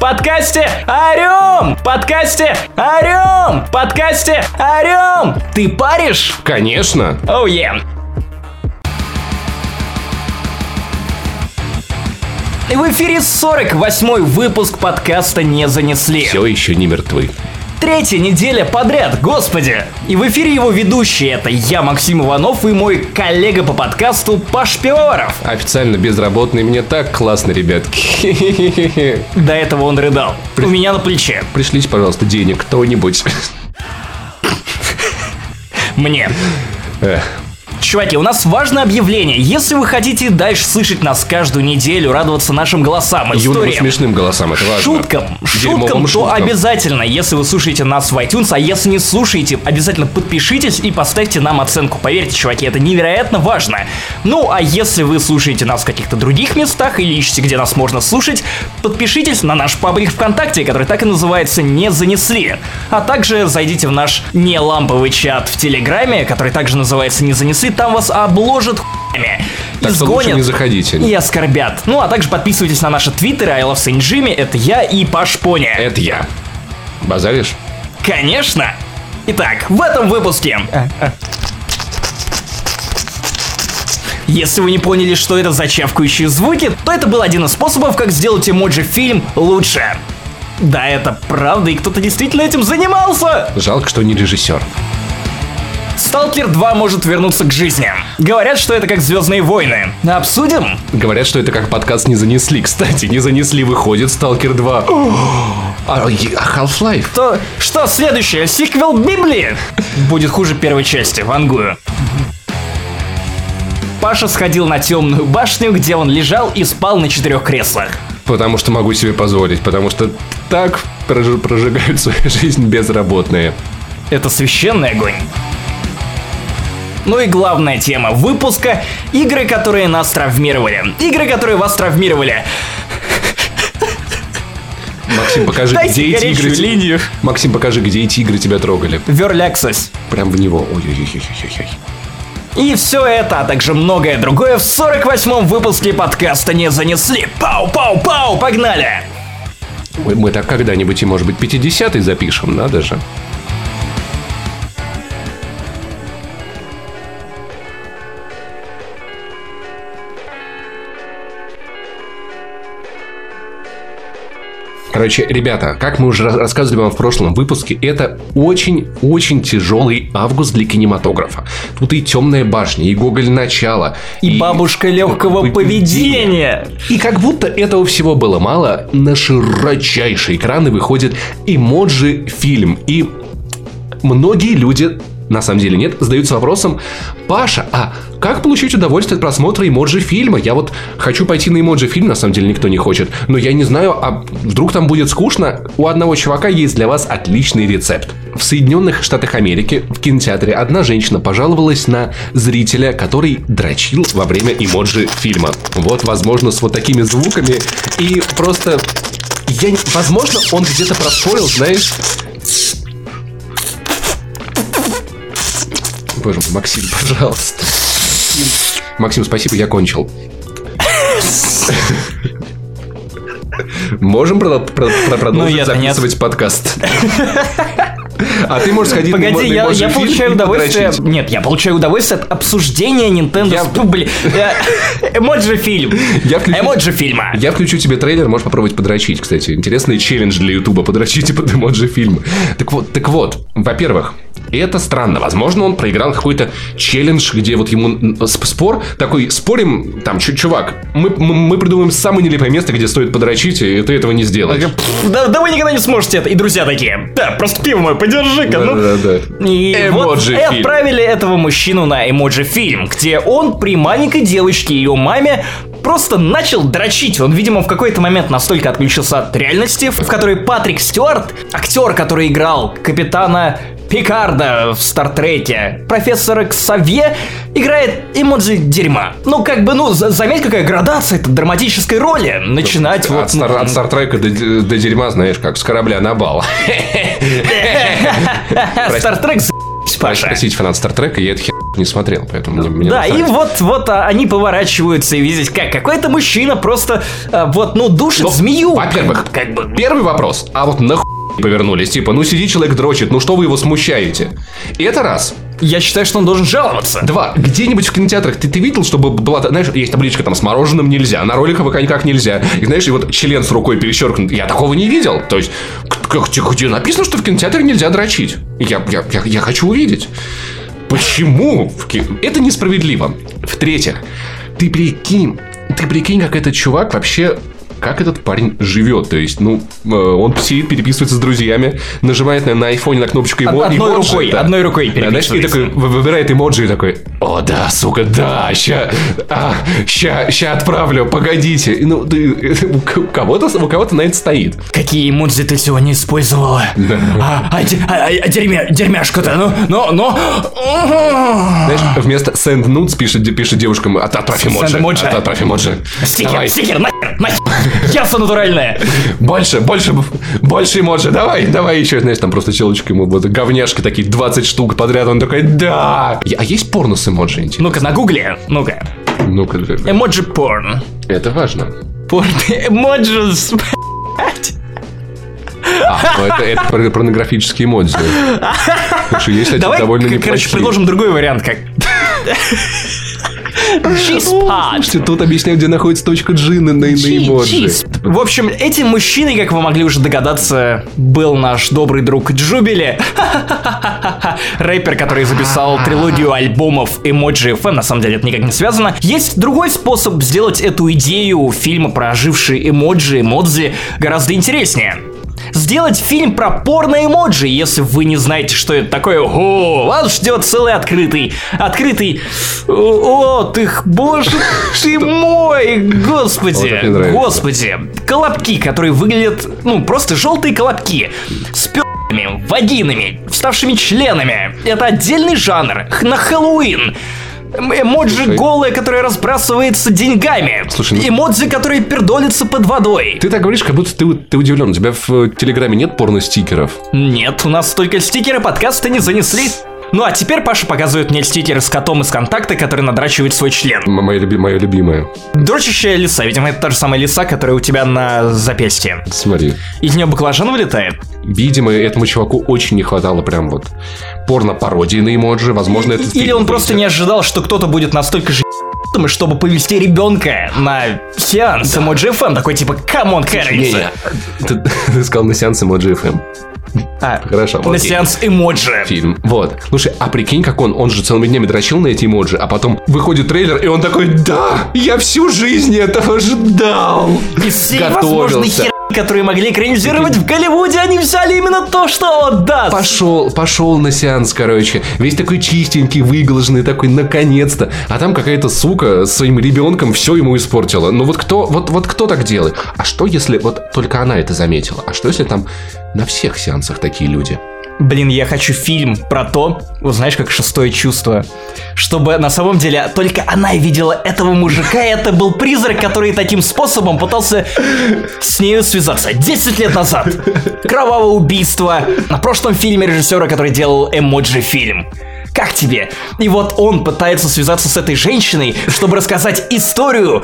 Подкасте орем! Подкасте орем! Подкасте орем! Ты паришь? Конечно. Оу, oh, yeah. И в эфире 48-й выпуск подкаста «Не занесли». Все еще не мертвы. Третья неделя подряд, господи! И в эфире его ведущие это я, Максим Иванов, и мой коллега по подкасту Паш Пивоваров. Официально безработный, мне так классно, ребятки. До этого он рыдал. При... У меня на плече. Пришлите, пожалуйста, денег кто-нибудь. Мне. Чуваки, у нас важное объявление. Если вы хотите дальше слышать нас каждую неделю, радоваться нашим голосам, историям, смешным голосам, это важно. Шуткам, шуткам, то обязательно, если вы слушаете нас в iTunes, а если не слушаете, обязательно подпишитесь и поставьте нам оценку. Поверьте, чуваки, это невероятно важно. Ну, а если вы слушаете нас в каких-то других местах или ищете, где нас можно слушать, подпишитесь на наш паблик ВКонтакте, который так и называется «Не занесли». А также зайдите в наш не ламповый чат в Телеграме, который также называется «Не занесли», там вас обложат хуями. Так что лучше не заходите. И оскорбят. Ну, а также подписывайтесь на наши твиттеры I love Saint Jimmy, это я и Паш Поня. Это я. Базаришь? Конечно. Итак, в этом выпуске... Если вы не поняли, что это за чавкающие звуки, то это был один из способов, как сделать эмоджи-фильм лучше. Да, это правда, и кто-то действительно этим занимался. Жалко, что не режиссер. Сталкер 2 может вернуться к жизни. Говорят, что это как Звездные войны. Обсудим? Говорят, что это как подкаст не занесли. Кстати, не занесли, выходит Сталкер 2. А Half-Life. То что следующее? Сиквел Библии? Будет хуже первой части, вангую. Паша сходил на темную башню, где он лежал и спал на четырех креслах. Потому что могу себе позволить, потому что так прожигают свою жизнь безработные. Это священный огонь. Ну и главная тема выпуска — игры, которые нас травмировали. Игры, которые вас травмировали. Максим, покажи, Дайте где эти игры... линию. Максим, покажи, где эти игры тебя трогали. В Access. Прям в него. Ой-ой-ой-ой-ой. И все это, а также многое другое в 48-м выпуске подкаста не занесли. Пау-пау-пау, погнали! Мы, мы так когда-нибудь и, может быть, 50-й запишем, надо же. Короче, ребята, как мы уже рассказывали вам в прошлом выпуске, это очень-очень тяжелый август для кинематографа. Тут и темная башня, и Гоголь начало, и, и бабушка легкого поведения. И как будто этого всего было мало, на широчайшие экраны выходит эмоджи фильм. И многие люди на самом деле нет, задаются вопросом, Паша, а как получить удовольствие от просмотра эмоджи фильма? Я вот хочу пойти на эмоджи фильм, на самом деле никто не хочет, но я не знаю, а вдруг там будет скучно? У одного чувака есть для вас отличный рецепт. В Соединенных Штатах Америки в кинотеатре одна женщина пожаловалась на зрителя, который дрочил во время эмоджи фильма. Вот, возможно, с вот такими звуками и просто... Я, возможно, он где-то проспорил, знаешь, Боже мой, Максим, пожалуйста. Максим, спасибо, я кончил. Можем продолжить записывать подкаст. А ты можешь сходить Погоди, на, я, я получаю удовольствие. Нет, я получаю удовольствие от обсуждения Nintendo. Я... Блин, эмоджи фильм. Я включу... Эмоджи фильма. Я включу тебе трейлер, можешь попробовать подрочить, кстати. Интересный челлендж для Ютуба. Подрочите под эмоджи фильм. Так вот, так вот, во-первых, и это странно. Возможно, он проиграл какой-то челлендж, где вот ему спор такой, спорим, там, чувак, мы, мы, мы придумаем самое нелепое место, где стоит подрочить, и ты этого не сделаешь. Да, да вы никогда не сможете это. И друзья такие, да, просто пиво мое, подержи-ка. Да, ну. да, да. И эмоджи вот и отправили этого мужчину на эмоджи фильм, где он при маленькой девочке и ее маме просто начал дрочить. Он, видимо, в какой-то момент настолько отключился от реальности, в которой Патрик Стюарт, актер, который играл капитана Пикарда в Стартреке, профессора Ксавье играет эмоджи дерьма. Ну, как бы, ну, заметь, какая градация это драматической роли. Начинать от, вот... Стар, от Стартрека до, до дерьма, знаешь, как с корабля на бал. Стартрек Паша. Спросите фанат Стартрека, я это хер не смотрел, поэтому мне, мне Да, и вот, вот а, они поворачиваются и видят, как какой-то мужчина просто а, вот, ну, душит Ну, змею. Во-первых, как бы. Первый вопрос. А вот нахуй повернулись? Типа, ну сиди человек дрочит, ну что вы его смущаете? И это раз. Я считаю, что он должен жаловаться. Два. Где-нибудь в кинотеатрах ты, ты видел, чтобы была, знаешь, есть табличка там с мороженым нельзя, на пока никак нельзя. И знаешь, и вот член с рукой перечеркнут. Я такого не видел. То есть, к- к- где, написано, что в кинотеатре нельзя дрочить? Я, я, я, я хочу увидеть. Почему? Это несправедливо. В-третьих, ты прикинь, ты прикинь, как этот чувак вообще как этот парень живет. То есть, ну, э, он сидит, переписывается с друзьями, нажимает на, на айфоне на кнопочку эмо, Одной эмоджи, рукой, да. одной рукой Да, знаешь, и такой вы- выбирает эмоджи и такой, о, да, сука, да, ща, а, ща, ща отправлю, погодите. Ну, ты- у кого-то, у кого-то на это стоит. Какие эмодзи ты сегодня использовала? А, а, де- а, а, дерьмя, дерьмяшка-то, ну, ну, ну. Знаешь, вместо send nudes пишет, пишет девушкам, «От- отправь эмоджи, отправь эмоджи. Стикер, Давай. стикер, нахер, нахер. Ясно натуральное. Больше, больше, больше эмоджи, давай, давай еще, знаешь, там просто челочка ему вот говняшки такие 20 штук подряд, он такой, да. А есть порно с эмоджи? Ну-ка, на гугле, ну-ка. Ну-ка, Эмоджи порн. это важно. Порн эмоджис. блядь. А, ну это, это порно- порнографические эмоджи. Потому что есть, кстати, Давай, довольно короче, предложим другой вариант, как... G-spot. Слушайте, тут объясняют, где находится точка G на, на, эмоджи. В общем, этим мужчиной, как вы могли уже догадаться, был наш добрый друг Джубили. Рэпер, который записал трилогию альбомов Emoji FM, на самом деле это никак не связано. Есть другой способ сделать эту идею фильма про ожившие эмоджи, эмодзи гораздо интереснее. Сделать фильм про порно-эмоджи, если вы не знаете, что это такое. О, вас ждет целый открытый, открытый... О, ты, боже ты мой, господи, господи. Колобки, которые выглядят, ну, просто желтые колобки. С пи***ами, вагинами, вставшими членами. Это отдельный жанр. На Хэллоуин. Эм- Эмоджи Слушай. голые, которая разбрасывается деньгами. Слушай, ну- Эмоджи, которые пердолятся под водой. Ты так говоришь, как будто ты, ты удивлен. У тебя в э, Телеграме нет порно-стикеров? Нет, у нас только стикеры подкаста не занесли. Ну а теперь Паша показывает мне стикеры с котом из контакта, который надрачивает свой член. М- Моя, люби- моя любимая. Дрочащая лиса, видимо, это та же самая лиса, которая у тебя на запястье. Смотри. Из нее баклажан вылетает. Видимо, этому чуваку очень не хватало прям вот порно-пародии на эмоджи. Возможно, это... Или он просто не ожидал, что кто-то будет настолько же чтобы повести ребенка на сеанс эмоджи FM. Такой типа, come on, Кэррис. Ты, ты сказал на сеанс эмоджи FM. А, Хорошо, на окей. сеанс эмоджи. Фильм. Вот. Слушай, а прикинь, как он, он же целыми днями дрочил на эти эмоджи, а потом выходит трейлер, и он такой, да, я всю жизнь этого ждал. Из всей возможной Готовился. Которые могли экранизировать в Голливуде, они взяли именно то, что он даст. Пошел, пошел на сеанс, короче. Весь такой чистенький, выглаженный, такой, наконец-то. А там какая-то сука с своим ребенком все ему испортила. Ну вот кто, вот, вот кто так делает? А что, если вот только она это заметила? А что, если там на всех сеансах такие люди? Блин, я хочу фильм про то, вот знаешь, как шестое чувство, чтобы на самом деле только она видела этого мужика, и это был призрак, который таким способом пытался с нею связаться. 10 лет назад. Кровавое убийство. На прошлом фильме режиссера, который делал эмоджи-фильм. Как тебе? И вот он пытается связаться с этой женщиной, чтобы рассказать историю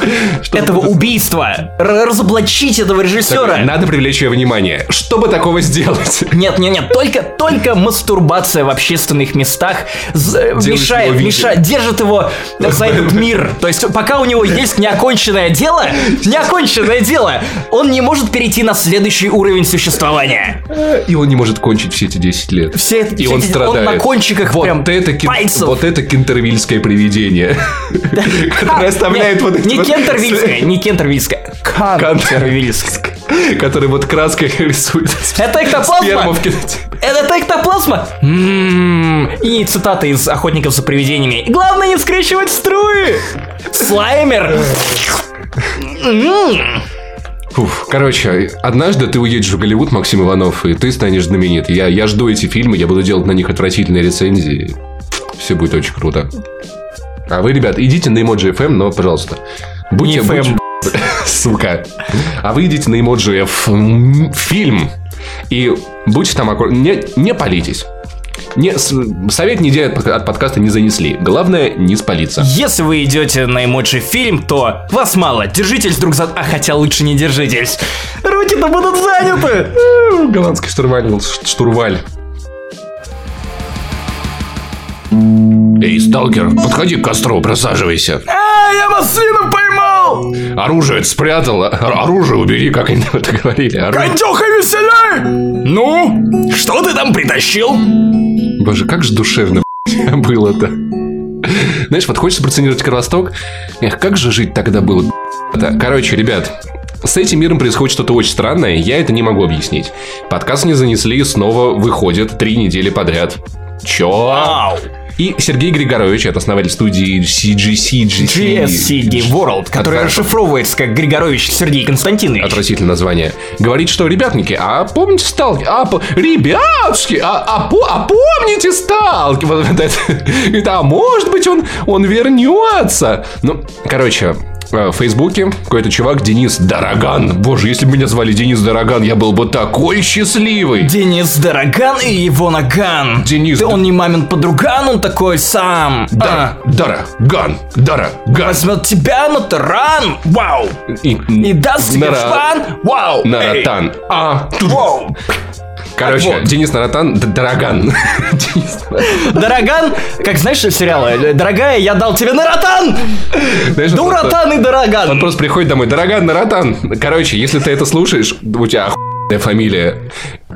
этого убийства, разоблачить этого режиссера. Надо привлечь ее внимание. Чтобы такого сделать? Нет, нет, нет, только, только мастурбация в общественных местах мешает, мешает, держит его за этот мир. То есть, пока у него есть неоконченное дело, неоконченное дело, он не может перейти на следующий уровень существования. И он не может кончить все эти 10 лет. Все И все он эти- страдает. он на кончиках вот прям это кин-. Вот это кентервильское привидение. Которое оставляет вот эти Не кентервильская, не кентервильская, кантервильская. Который вот краской рисует. Это эктоплазма? Это эктоплазма? М-м-м. И цитаты из «Охотников за привидениями». Главное не скрещивать струи! Слаймер! Фуф, короче, однажды ты уедешь в Голливуд, Максим Иванов, и ты станешь знаменит. Я, я жду эти фильмы, я буду делать на них отвратительные рецензии. Все будет очень круто. А вы, ребят, идите на Emoji FM, но, пожалуйста, будьте... Не FM. будьте- Сука. А вы идите на Emoji F м, фильм. И будьте там аккуратны. Не, не палитесь. Не, совет недели от подкаста не занесли. Главное, не спалиться. Если вы идете на эмоджи фильм, то вас мало. Держитесь друг за... А хотя лучше не держитесь. Руки-то будут заняты. Голландский штурваль штурваль. Эй, сталкер, подходи к костру, присаживайся. А, я маслину поймал! Оружие спрятал, оружие убери, как они это говорили. Оружие. Катюха, веселей! Ну, что ты там притащил? Боже, как же душевно было-то. Знаешь, вот хочется проценировать Кровосток. Эх, как же жить тогда было? Короче, ребят, с этим миром происходит что-то очень странное, я это не могу объяснить. Подкаст не занесли, снова выходит три недели подряд. Чё? Вау! И Сергей Григорович, это основатель студии CGCG. GSCG World, который От... расшифровывается как Григорович Сергей Константинович. Отвратительное название. Говорит, что, ребятники, а помните Сталки? А, ребятушки, а, а, а помните Сталки? Вот это, а может быть он, он вернется? Ну, короче, в Фейсбуке какой-то чувак Денис Дороган. Боже, если бы меня звали Денис Дороган, я был бы такой счастливый. Денис Дороган и его наган. Денис. Да он не мамин подруган, он такой сам. Да, а. Дороган, Дороган. Возьмет тебя на таран, вау. И, и даст тебе фан, вау. Наратан. А. Вау. Короче, вот. Денис Наратан, Дороган. Дороган, как знаешь, сериалы, дорогая, я дал тебе Наратан! Дуратан и Дороган. Он просто приходит домой, Дороган, Наратан. Короче, если ты это слушаешь, у тебя фамилия.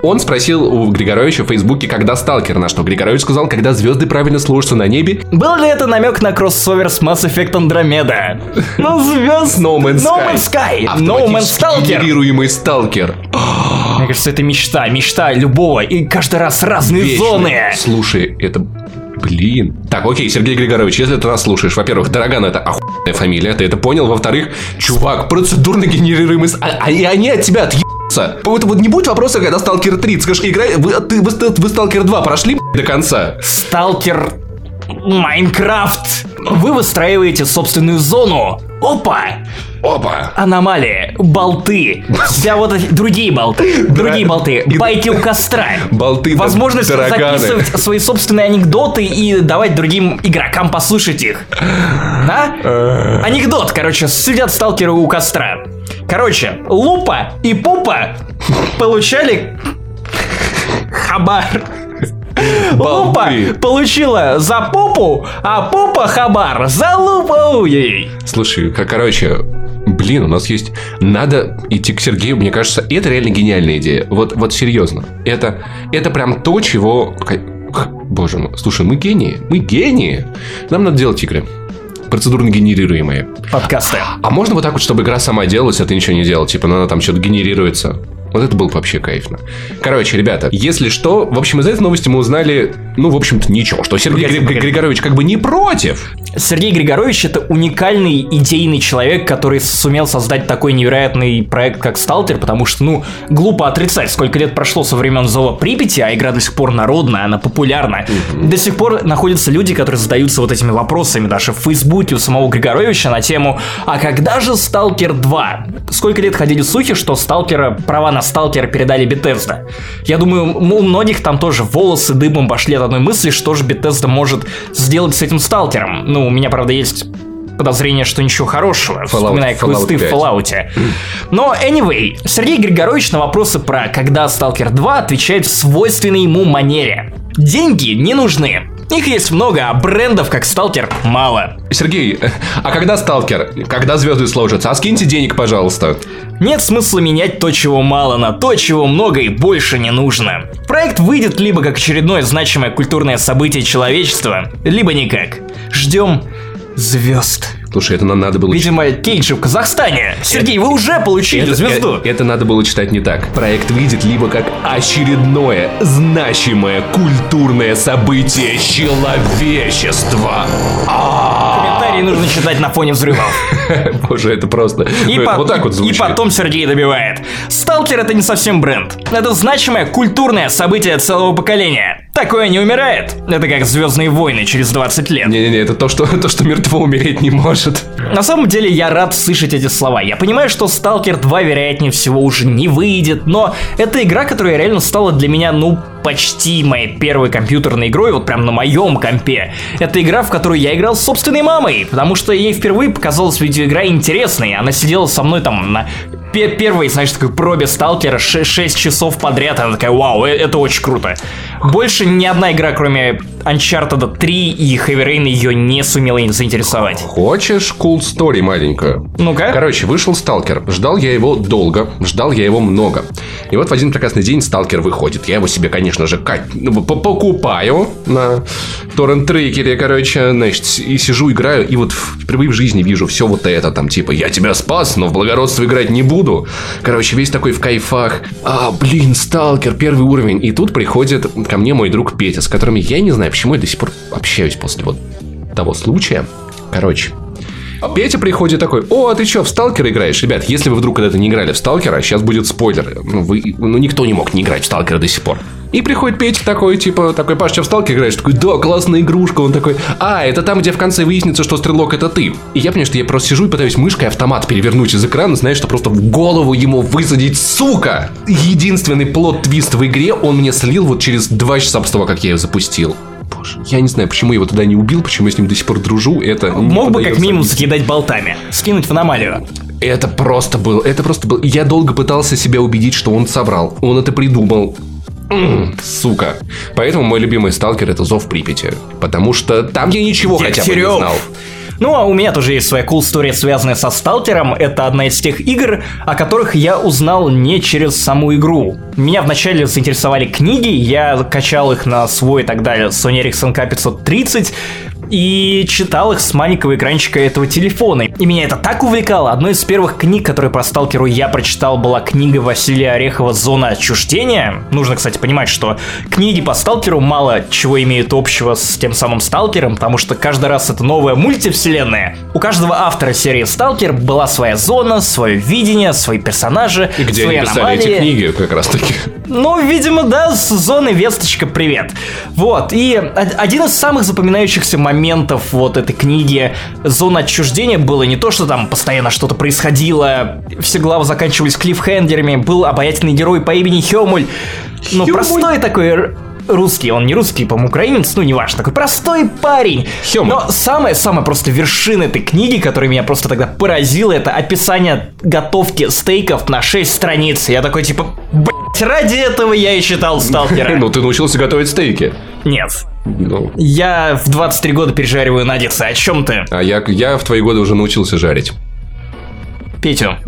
Он спросил у Григоровича в Фейсбуке, когда сталкер, на что Григорович сказал, когда звезды правильно служатся на небе. Был ли это намек на кроссовер с Mass Effect Andromeda? Ну, звезд... No Man's Sky. No Man's Sky. No Man's Stalker. генерируемый сталкер. Мне кажется, это мечта, мечта любого. И каждый раз разные Вечный. зоны. Слушай, это Блин. Так, окей, Сергей Григорович, если ты нас слушаешь, во-первых, Дороган это охуенная фамилия, ты это понял? Во-вторых, чувак, процедурно генерируемый... А, а, они от тебя отъебутся. Вот, вот не будет вопроса, когда Сталкер 3, ты скажешь, играй, вы, ты, вы, вы Сталкер 2 прошли до конца? Сталкер Майнкрафт. Вы выстраиваете собственную зону. Опа! Опа! Аномалии, болты, вся вот эти другие болты, другие болты, байки у костра, болты, возможность записывать свои собственные анекдоты и давать другим игрокам послушать их. Да? Э. Анекдот, короче, сидят сталкеры у костра. Короче, Лупа и Пупа получали хабар Лупа получила за попу, а попа хабар за лупу ей. Слушай, как, короче, блин, у нас есть... Надо идти к Сергею, мне кажется, это реально гениальная идея. Вот, вот серьезно. Это, это прям то, чего... Боже мой, слушай, мы гении. Мы гении. Нам надо делать игры процедурно генерируемые. Подкасты. А можно вот так вот, чтобы игра сама делалась, а ты ничего не делал? Типа, ну, она там что-то генерируется. Вот это было вообще кайфно. Короче, ребята, если что, в общем, из этой новости мы узнали, ну, в общем-то, ничего, что Сергей Гри- Григорович как бы не против. Сергей Григорович это уникальный идейный человек, который сумел создать такой невероятный проект, как Сталтер, потому что, ну, глупо отрицать, сколько лет прошло со времен Зова Припяти, а игра до сих пор народная, она популярна. Угу. До сих пор находятся люди, которые задаются вот этими вопросами, даже в Фейсбуке у самого Григоровича на тему «А когда же Сталкер 2?» Сколько лет ходили слухи, что Сталкера права на на Сталкера передали Bethesda. Я думаю, у многих там тоже волосы дыбом пошли от одной мысли, что же Bethesda может сделать с этим Сталкером. Ну, у меня, правда, есть подозрение, что ничего хорошего, Fallout, вспоминая квесты в Fallout. Но, anyway, Сергей Григорович на вопросы про «Когда Сталкер 2» отвечает в свойственной ему манере. Деньги не нужны. Их есть много, а брендов, как Сталкер, мало. Сергей, а когда Сталкер? Когда звезды сложатся? А скиньте денег, пожалуйста. Нет смысла менять то, чего мало, на то, чего много и больше не нужно. Проект выйдет либо как очередное значимое культурное событие человечества, либо никак. Ждем звезд. Слушай, это надо было... Видимо, Кейджи в Казахстане. Сергей, вы уже получили это, звезду. Это, это надо было читать не так. Проект выйдет либо как очередное значимое культурное событие человечества. Комментарии нужно читать на фоне взрывов. Боже, это просто... И, ну, по... вот так вот звучит. и потом Сергей добивает. Сталкер это не совсем бренд. Это значимое культурное событие целого поколения. Такое не умирает. Это как Звездные войны через 20 лет. Не-не-не, это то что, то, что мертво умереть не может. На самом деле я рад слышать эти слова. Я понимаю, что Stalker 2 вероятнее всего уже не выйдет, но это игра, которая реально стала для меня, ну, почти моей первой компьютерной игрой, вот прям на моем компе. Это игра, в которую я играл с собственной мамой, потому что ей впервые показалась видеоигра интересной. Она сидела со мной там на первой, знаешь, такой пробе сталкера 6 часов подряд. Она такая, вау, э, это очень круто. Больше ни одна игра, кроме Uncharted 3 и Heavy Rain ее не сумела заинтересовать. Хочешь cool story маленькую? Ну-ка. Короче, вышел Сталкер. Ждал я его долго, ждал я его много. И вот в один прекрасный день Сталкер выходит. Я его себе, конечно же, ну, покупаю на торрент-трекере, короче, значит, и сижу, играю, и вот впервые в жизни вижу все вот это, там, типа, я тебя спас, но в благородство играть не буду. Короче, весь такой в кайфах. А, блин, Сталкер, первый уровень. И тут приходит ко мне мой друг Петя, с которым я не знаю, почему я до сих пор общаюсь после вот того случая. Короче, Петя приходит такой, о, а ты что, в Сталкер играешь? Ребят, если вы вдруг когда-то не играли в Сталкера, сейчас будет спойлер. Ну, вы, ну, никто не мог не играть в Сталкера до сих пор. И приходит Петя такой, типа, такой, Паш, что в Сталкер играешь? Такой, да, классная игрушка. Он такой, а, это там, где в конце выяснится, что стрелок это ты. И я понимаю, что я просто сижу и пытаюсь мышкой автомат перевернуть из экрана, знаешь, что просто в голову ему высадить, сука! Единственный плод-твист в игре он мне слил вот через два часа после того, как я ее запустил. Боже, я не знаю, почему я его тогда не убил, почему я с ним до сих пор дружу. Это Мог бы как минимум закидать болтами, скинуть в аномалию. Это просто был, это просто был. Я долго пытался себя убедить, что он собрал. Он это придумал. сука. Поэтому мой любимый сталкер это Зов Припяти. Потому что там я ничего хотя бы не знал. Ну, а у меня тоже есть своя cool story, связанная со Сталкером. Это одна из тех игр, о которых я узнал не через саму игру. Меня вначале заинтересовали книги, я качал их на свой тогда Sony Ericsson K530, и читал их с маленького экранчика этого телефона. И меня это так увлекало. Одной из первых книг, которые про сталкеру я прочитал, была книга Василия Орехова «Зона отчуждения». Нужно, кстати, понимать, что книги по сталкеру мало чего имеют общего с тем самым сталкером, потому что каждый раз это новая мультивселенная. У каждого автора серии «Сталкер» была своя зона, свое видение, свои персонажи, И где свои они писали аномалии. эти книги как раз таки? Ну, видимо, да, с зоны Весточка, привет. Вот, и один из самых запоминающихся моментов вот этой книги «Зона отчуждения» было не то, что там постоянно что-то происходило, все главы заканчивались клиффхендерами, был обаятельный герой по имени Хёмуль, ну, простой такой русский, он не русский, по-моему, украинец, ну, неважно, такой простой парень. Хёма. Но самая-самая просто вершина этой книги, которая меня просто тогда поразила, это описание готовки стейков на 6 страниц. Я такой, типа, блять, ради этого я и читал Сталкера. Ну, ты научился готовить стейки. Нет. Ну. Я в 23 года пережариваю наггетсы, о чем ты? А я, я в твои годы уже научился жарить. Петю.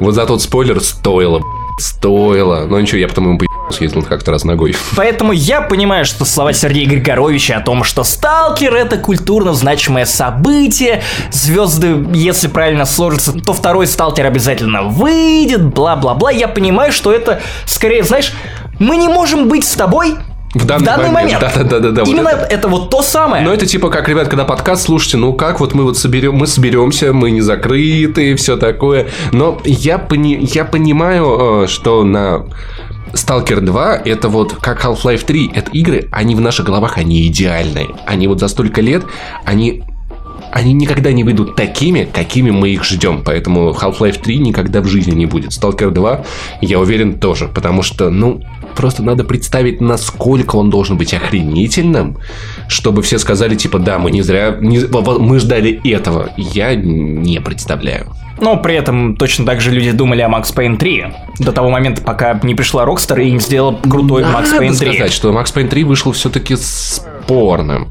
Вот за тот спойлер стоило, стоило. Но ничего, я потом ему съездил как-то раз ногой. Поэтому я понимаю, что слова Сергея Григоровича о том, что «Сталкер» — это культурно значимое событие, звезды, если правильно сложатся, то второй «Сталкер» обязательно выйдет, бла-бла-бла. Я понимаю, что это скорее, знаешь, мы не можем быть с тобой, в данный, в данный момент. Да, да, да, да, да. Именно вот это. это вот то самое. Но это типа как, ребят, когда подкаст слушайте, ну как вот мы вот соберем, мы соберемся, мы не закрыты, все такое. Но я, пони, я понимаю, э, что на Stalker 2 это вот как Half-Life 3. Это игры, они в наших головах, они идеальные. Они вот за столько лет, они они никогда не выйдут такими, какими мы их ждем. Поэтому Half-Life 3 никогда в жизни не будет. Stalker 2, я уверен, тоже. Потому что, ну, просто надо представить, насколько он должен быть охренительным, чтобы все сказали, типа, да, мы не зря, не, мы ждали этого. Я не представляю. Но при этом точно так же люди думали о Max Payne 3 до того момента, пока не пришла Rockstar и не сделала крутой Надо Max Payne 3. сказать, что Max Payne 3 вышел все-таки спорным.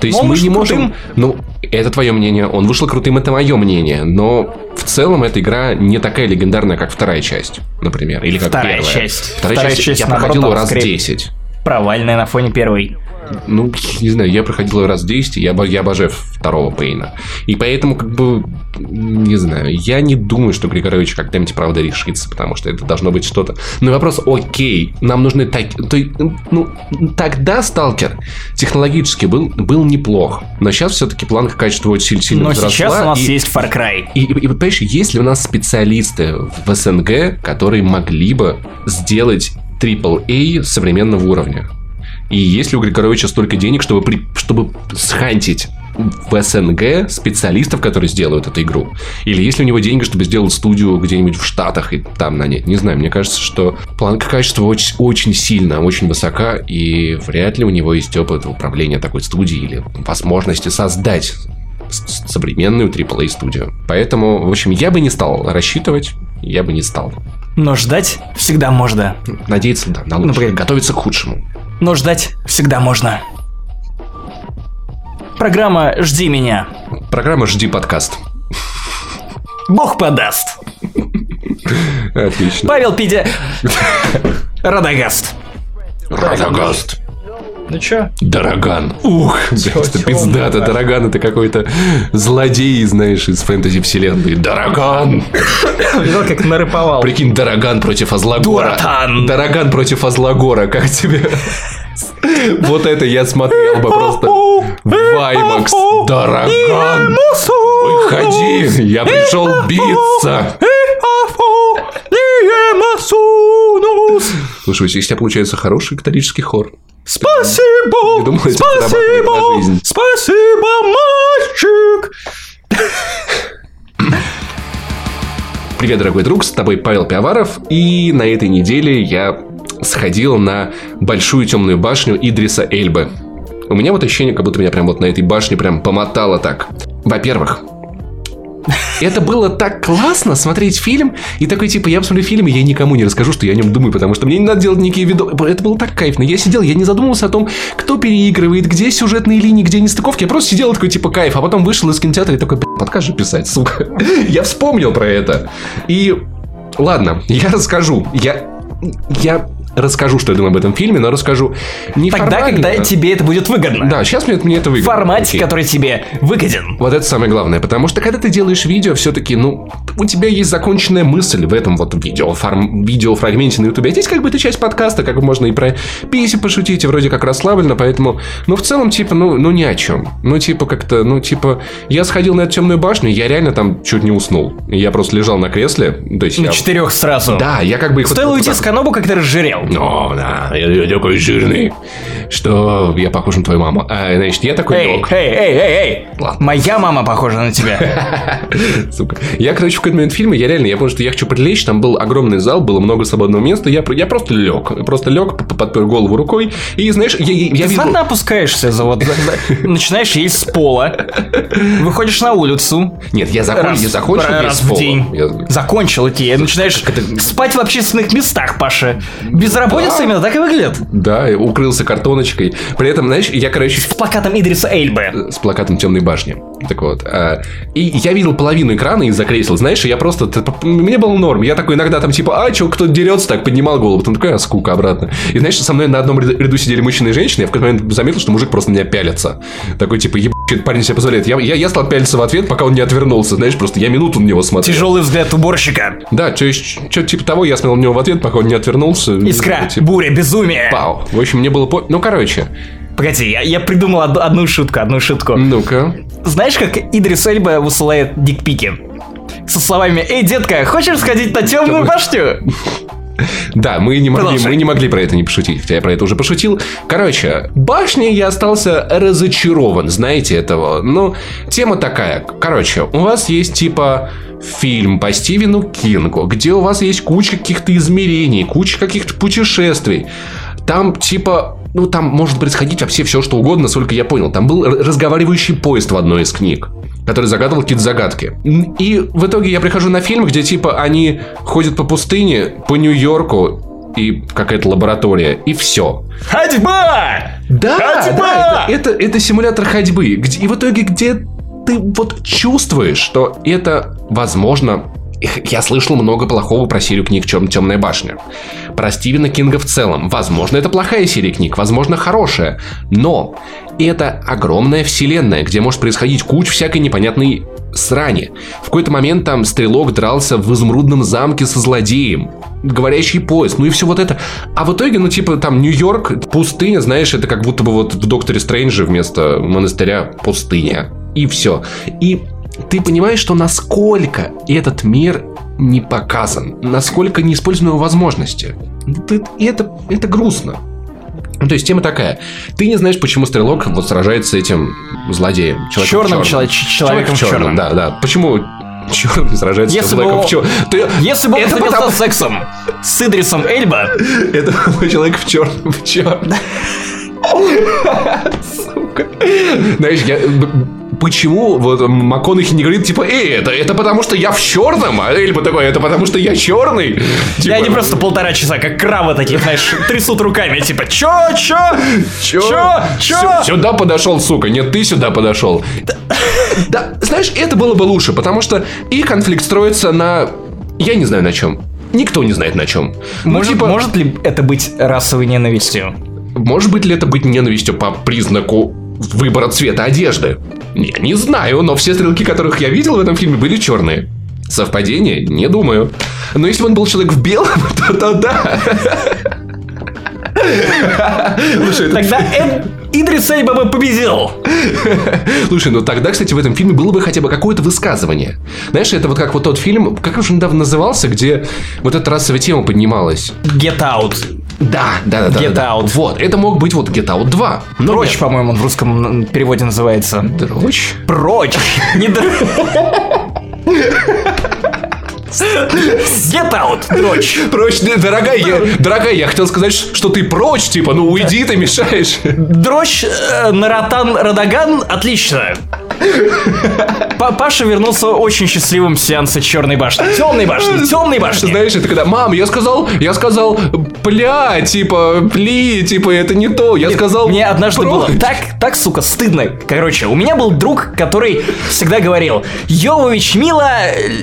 То есть но мы не можем... Крутым. Ну, это твое мнение. Он вышел крутым, это мое мнение. Но в целом эта игра не такая легендарная, как вторая часть, например. Или как вторая первая. Часть. Вторая, вторая часть, часть я проходил раз скорее... 10. Провальная на фоне первой ну, не знаю, я проходил раз 10, я, я обожаю второго Пейна. И поэтому, как бы, не знаю, я не думаю, что Григорович когда-нибудь правда решится, потому что это должно быть что-то. Но вопрос, окей, нам нужны так... То, ну, тогда Сталкер технологически был, был неплох, но сейчас все-таки планка качества очень сильно Но возросла. сейчас у нас и, есть Far Cry. И, и, и, понимаешь, есть ли у нас специалисты в СНГ, которые могли бы сделать AAA современного уровня? И есть ли у Григоровича столько денег, чтобы, при... чтобы схантить в СНГ специалистов, которые сделают эту игру? Или есть ли у него деньги, чтобы сделать студию где-нибудь в Штатах и там нанять? Не знаю, мне кажется, что планка качества очень, очень сильно, очень высока, и вряд ли у него есть опыт управления такой студией или возможности создать современную AAA студию. Поэтому, в общем, я бы не стал рассчитывать, я бы не стал. Но ждать всегда можно. Надеяться, да, на лучшее. Например, готовиться к худшему. Но ждать всегда можно. Программа «Жди меня». Программа «Жди подкаст». Бог подаст. Отлично. Павел Пидя... Радагаст. Радагаст. Ну чё? Дороган. Ух, это пиздато. Дороган это какой-то злодей, знаешь, из фэнтези вселенной. Дороган. Видел, как нарыповал. Прикинь, Дороган против Азлагора. Дуратан. Дороган против Азлагора. Как тебе? Вот это я смотрел бы просто Ваймакс. Дороган. Выходи, я пришел биться. Слушай, у тебя получается хороший католический хор. Спасибо! Я думаю, спасибо! Спасибо, мальчик! Привет, дорогой друг, с тобой Павел Пиаваров, и на этой неделе я сходил на большую темную башню Идриса Эльбы. У меня вот ощущение, как будто меня прям вот на этой башне прям помотало так. Во-первых, это было так классно смотреть фильм, и такой, типа, я посмотрю фильм, и я никому не расскажу, что я о нем думаю, потому что мне не надо делать никакие видео. Это было так кайфно. Я сидел, я не задумывался о том, кто переигрывает, где сюжетные линии, где нестыковки. Я просто сидел такой, типа, кайф, а потом вышел из кинотеатра и такой, подказ же писать, сука. я вспомнил про это. И Ладно, я расскажу. Я я расскажу, что я думаю об этом фильме, но расскажу не Тогда, формально. когда тебе это будет выгодно. Да, сейчас мне, мне это выгодно. В формате, Окей. который тебе выгоден. Вот это самое главное, потому что когда ты делаешь видео, все-таки, ну, у тебя есть законченная мысль в этом вот видео, фарм, видеофрагменте на ютубе. А здесь как бы это часть подкаста, как бы можно и про писи пошутить, и вроде как расслабленно, поэтому, ну, в целом, типа, ну, ну ни о чем. Ну, типа, как-то, ну, типа, я сходил на эту темную башню, я реально там чуть не уснул. Я просто лежал на кресле. То есть на я... четырех сразу. Да, я как бы... Стоило вот, уйти вот, с канобу, как ты разжирел. О, да, я, я такой жирный, что я похож на твою маму. А, значит, я такой эй, Эй, эй, эй, эй, Ладно. Моя мама похожа на тебя. Сука. Я, короче, в какой-то момент фильма, я реально, я помню, что я хочу прилечь, там был огромный зал, было много свободного места, я, я просто лег. Просто лег, подпер голову рукой, и, знаешь, я, я, я видел... опускаешься, за вот, начинаешь есть с пола, выходишь на улицу. Нет, я, закон, раз, я закончил раз в день. Я... Закончил, окей. Начинаешь спать в общественных местах, Паша. Безработица да. именно так и выглядит. Да, укрылся картоночкой. При этом, знаешь, я, короче... С плакатом Идриса Эйльбе. С плакатом Темной башни. Так вот. А, и я видел половину экрана из-за кресел, знаешь, я просто... Мне было норм. Я такой иногда там типа, а, что, кто дерется, так поднимал голову. Потом такой, а, скука, обратно. И знаешь, со мной на одном ряду сидели мужчины и женщины, я в какой-то момент заметил, что мужик просто на меня пялится. Такой, типа, ебать, парень себе позволяет. Я, я, я стал пялиться в ответ, пока он не отвернулся. Знаешь, просто я минуту на него смотрел. Тяжелый взгляд уборщика. Да, что-то типа того, я смотрел на него в ответ, пока он не отвернулся. Искра, типа... буря, безумие. Пау. В общем, мне было... По... Ну, короче, Погоди, я, я придумал одну, одну шутку, одну шутку. Ну-ка. Знаешь, как Идрис Эльба высылает дикпики? Со словами «Эй, детка, хочешь сходить на темную башню?» Да, мы не, могли, мы не могли про это не пошутить, хотя я про это уже пошутил. Короче, башни я остался разочарован, знаете этого. Ну, тема такая. Короче, у вас есть типа фильм по Стивену Кингу, где у вас есть куча каких-то измерений, куча каких-то путешествий. Там типа ну, там может происходить вообще все, что угодно, насколько я понял. Там был разговаривающий поезд в одной из книг, который загадывал какие-то загадки. И в итоге я прихожу на фильм, где, типа, они ходят по пустыне, по Нью-Йорку, и какая-то лаборатория, и все. Ходьба! Да, ходьба! да, это, это, это симулятор ходьбы. И в итоге, где ты вот чувствуешь, что это, возможно, я слышал много плохого про серию книг «Чем темная башня». Про Стивена Кинга в целом. Возможно, это плохая серия книг, возможно, хорошая. Но это огромная вселенная, где может происходить куча всякой непонятной срани. В какой-то момент там стрелок дрался в изумрудном замке со злодеем. Говорящий поезд, ну и все вот это. А в итоге, ну типа там Нью-Йорк, пустыня, знаешь, это как будто бы вот в Докторе Стрэнджа вместо монастыря пустыня. И все. И ты понимаешь, что насколько этот мир не показан, насколько не использованы его возможности. И это, это грустно. Ну, то есть тема такая. Ты не знаешь, почему стрелок вот сражается с этим злодеем. Черным, человек, человеком Человек в черном. Да, да. Почему черный сражается если с человеком бы, в черном? Ты... Если бы он это потому... сексом с Идрисом Эльба... Это человек в черном. В черном. Сука. Знаешь, я почему вот МакКонахи не говорит, типа, эй, это, это потому что я в черном, а Эльба такой, это потому что я черный. Типа... И они просто полтора часа, как кравы такие, знаешь, трясут руками, типа, чё, чё, чё, чё, чё? Сюда подошел, сука, нет, ты сюда подошел. Да, знаешь, это было бы лучше, потому что их конфликт строится на, я не знаю на чем. Никто не знает на чем. Ну, может, типа... может ли это быть расовой ненавистью? Может быть ли это быть ненавистью по признаку выбора цвета одежды? Я не знаю, но все стрелки, которых я видел в этом фильме, были черные. Совпадение? Не думаю. Но если бы он был человек в белом, то, то да. Тогда Эд... Идрис Эльба бы победил. Слушай, ну тогда, кстати, в этом фильме было бы хотя бы какое-то высказывание. Знаешь, это вот как вот тот фильм, как он недавно назывался, где вот эта расовая тема поднималась. Get Out. Да, да, да. Get да, Out. Вот, это мог быть вот Get Out 2. Но Прочь, по-моему, в русском переводе называется. Дрочь? Прочь. Не Get out, прочь. Прочь, дорогая, я, дорогая, я хотел сказать, что ты прочь, типа, ну уйди, ты мешаешь. Дрочь, э, Наратан, Радаган, отлично. Паша вернулся очень счастливым с сеанса Черной башни. Темной башни, темной башни. Знаешь, это когда, мам, я сказал, я сказал, пля, типа, пли, типа, это не то. Я Нет, сказал. Мне однажды было так, так, сука, стыдно. Короче, у меня был друг, который всегда говорил, Йовович Мила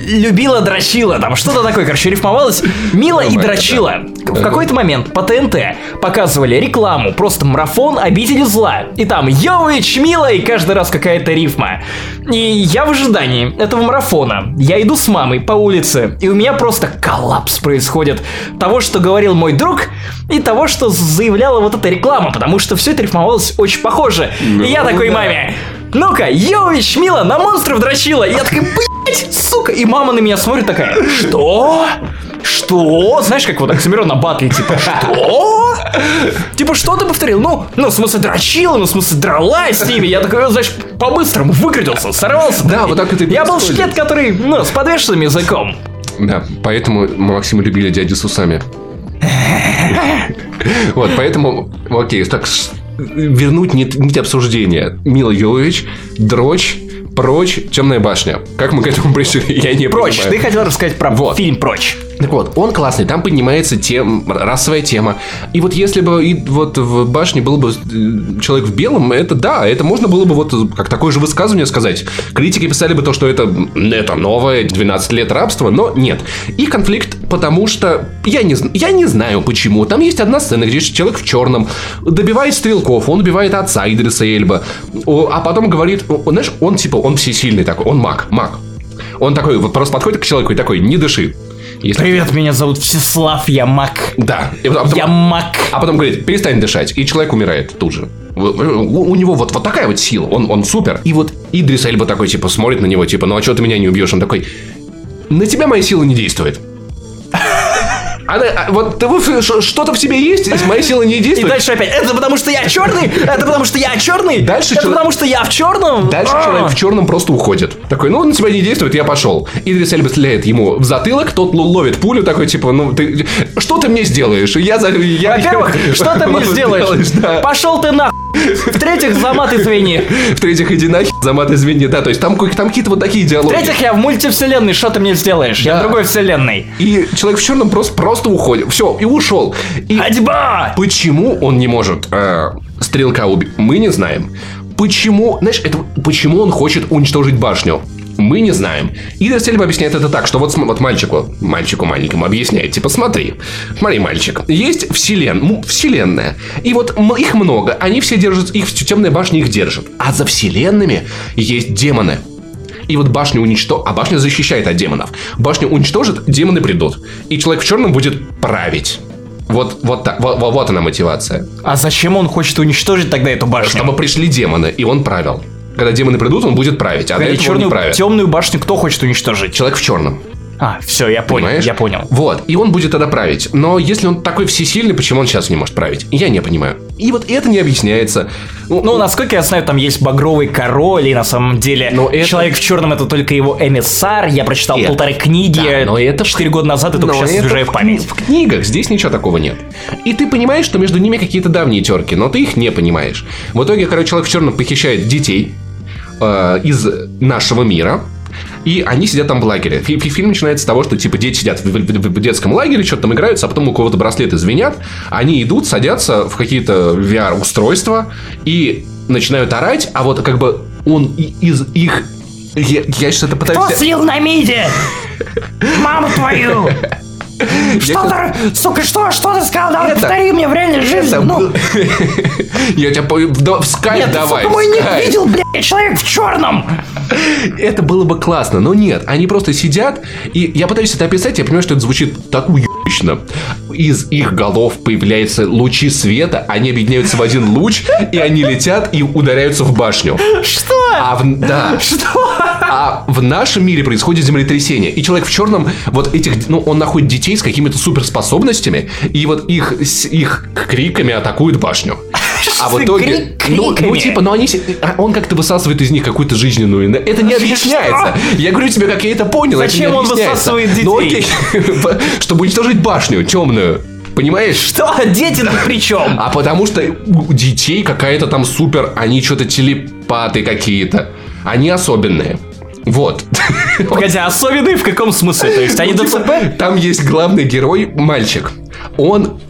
любила дрочила, там что-то такое, короче, рифмовалось. Мила и дрочила. В какой-то момент по ТНТ показывали рекламу, просто марафон обители зла. И там Йовович Мила, и каждый раз какая-то рифма. И я в ожидании этого марафона. Я иду с мамой по улице, и у меня просто коллапс происходит того, что говорил мой друг, и того, что заявляла вот эта реклама, потому что все это рифмовалось очень похоже. Ну, и я такой да. маме, ну-ка, Йович, Мила, на монстров дрочила. И я такой, блять, сука. И мама на меня смотрит такая, что? Что? Знаешь, как вот Оксимирон на батле, типа, что? Типа, что ты повторил? Ну, ну, в смысле, дрочила, ну, в смысле, дралась с ними. Я такой, знаешь, по-быстрому выкрутился, сорвался. Да, вот так это Я был шкет, который, ну, с подвешенным языком. Да, поэтому мы Максима любили дяди с усами. Вот, поэтому, окей, так вернуть нить, нить обсуждения. Мила Йовович, дрочь, прочь, темная башня. Как мы к этому пришли, я не прочь, понимаю. ты хотел рассказать про вот. фильм «Прочь». Так вот, он классный, там поднимается тем, расовая тема. И вот если бы и вот в башне был бы э, человек в белом, это да, это можно было бы вот как такое же высказывание сказать. Критики писали бы то, что это, это новое 12 лет рабства, но нет. И конфликт, потому что я не, я не знаю почему. Там есть одна сцена, где человек в черном добивает стрелков, он убивает отца Идриса Эльба, а потом говорит, знаешь, он типа, он всесильный такой, он маг, маг. Он такой вот просто подходит к человеку и такой, не дыши. Если... Привет, меня зовут Всеслав, я маг. Да. И потом, я маг. А потом говорит, перестань дышать, и человек умирает тут же. У, у него вот, вот такая вот сила, он, он супер. И вот Идрис Эльба такой, типа, смотрит на него, типа, ну а что ты меня не убьешь? Он такой, на тебя моя сила не действует. Она, а, вот что-то в тебе есть, моя сила не действует. И дальше опять, это потому что я черный, это потому что я черный, дальше это человек... потому что я в черном. Дальше А-а-а. человек в черном просто уходит. Такой, ну, на тебя не действует, я пошел. Идрис Эльба стреляет ему в затылок, тот ловит пулю, такой, типа, ну, ты, что ты мне сделаешь? Я. Я, Во-первых, что ты мне сделаешь? Да. Пошел ты нахуй. В-третьих, замат извини. В-третьих, иди нахер, замат извини. Да, то есть там, там какие-то вот такие диалоги. В-третьих, я в мультивселенной, что ты мне сделаешь? Да. Я в другой вселенной. И человек в черном просто, просто уходит. Все, и ушел. И Ходьба! Почему он не может э, стрелка убить? Мы не знаем. Почему, знаешь, это почему он хочет уничтожить башню? Мы не знаем. И Сельва объясняет это так, что вот, вот мальчику, мальчику маленькому объясняет, типа, смотри, смотри, мальчик, есть вселен, вселенная, и вот их много, они все держат, их темная башня их держит, а за вселенными есть демоны. И вот башню уничтожит, а башня защищает от демонов. Башню уничтожит, демоны придут. И человек в черном будет править. Вот, вот, так, вот, вот она мотивация. А зачем он хочет уничтожить тогда эту башню? Чтобы пришли демоны, и он правил когда демоны придут, он будет править, а Погоди, до черную, не правит. Темную башню кто хочет уничтожить? Человек в черном. А, все, я понял, Понимаешь? я понял. Вот, и он будет тогда править. Но если он такой всесильный, почему он сейчас не может править? Я не понимаю. И вот это не объясняется. Ну, ну, насколько я знаю, там есть багровый король, и на самом деле но это... человек в черном это только его эмиссар. Я прочитал это... полторы книги да, но это 4 года назад, и только сейчас освежаю в память. В книгах здесь ничего такого нет. И ты понимаешь, что между ними какие-то давние терки, но ты их не понимаешь. В итоге, короче, человек в черном похищает детей э, из нашего мира, и они сидят там в лагере. Фильм начинается с того, что типа дети сидят в, в, в детском лагере, что-то там играются, а потом у кого-то браслеты звенят, они идут, садятся в какие-то VR-устройства и начинают орать, а вот как бы он из их... Я, я сейчас это пытаюсь... Кто слил на миде? Маму твою! Что ты, сука, что, что ты сказал? Давай повтори мне в реальной жизни. Ну. Я тебя в скайп давай. Нет, мой ник видел, блядь, человек в черном. Это было бы классно, но нет. Они просто сидят, и я пытаюсь это описать, я понимаю, что это звучит так уебищно. Из их голов появляются лучи света, они объединяются в один луч, и они летят и ударяются в башню. Что? А в, да. Что? А в нашем мире происходит землетрясение. И человек в черном, вот этих, ну, он находит детей с какими-то суперспособностями, и вот их, с их криками атакует башню. А в итоге, ну, ну, типа, ну они, он как-то высасывает из них какую-то жизненную. Это не объясняется. Я говорю тебе, как я это понял. Зачем он высасывает детей? Ну, окей, чтобы уничтожить башню темную. Понимаешь? Что? Дети тут при чем? А потому что у детей какая-то там супер, они что-то телепаты какие-то. Они особенные. Вот. Погоди, а особенные в каком смысле? То есть они ну, ДЦП? Типа, там есть главный герой, мальчик. Он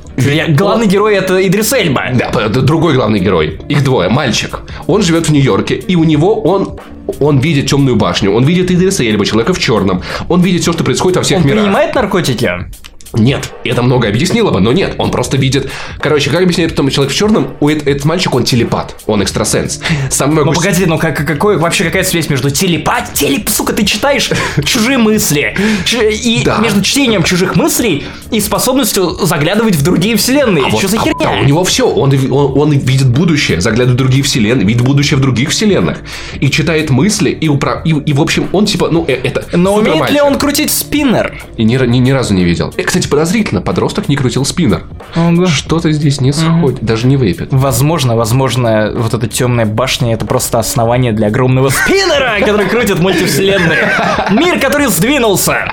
Главный он... герой это Идрис Эльба. Да, другой главный герой. Их двое. Мальчик. Он живет в Нью-Йорке, и у него он он видит темную башню, он видит Идриса Эльба, человека в черном, он видит все, что происходит во всех он мирах. Он принимает наркотики? Нет, это много объяснило бы, но нет, он просто видит... Короче, как объясняет потом человек в черном, у этот, этот мальчик, он телепат, он экстрасенс. Самый ну, погоди, ну как, какой, вообще какая связь между телепат... Телеп, сука, ты читаешь чужие мысли. И да. между чтением чужих мыслей и способностью заглядывать в другие вселенные. А Что вот, за херня? А, да, у него все, он, он, он видит будущее, заглядывает в другие вселенные, видит будущее в других вселенных. И читает мысли, и, упра... и, и в общем, он типа, ну, э, это... Но умеет ли он крутить спиннер? И ни, ни, ни разу не видел. И, кстати, подозрительно, подросток не крутил спиннер. Ага. Что-то здесь не сходит, угу. даже не выпит. Возможно, возможно, вот эта темная башня это просто основание для огромного спиннера, который крутит мультивселенные. Мир, который сдвинулся.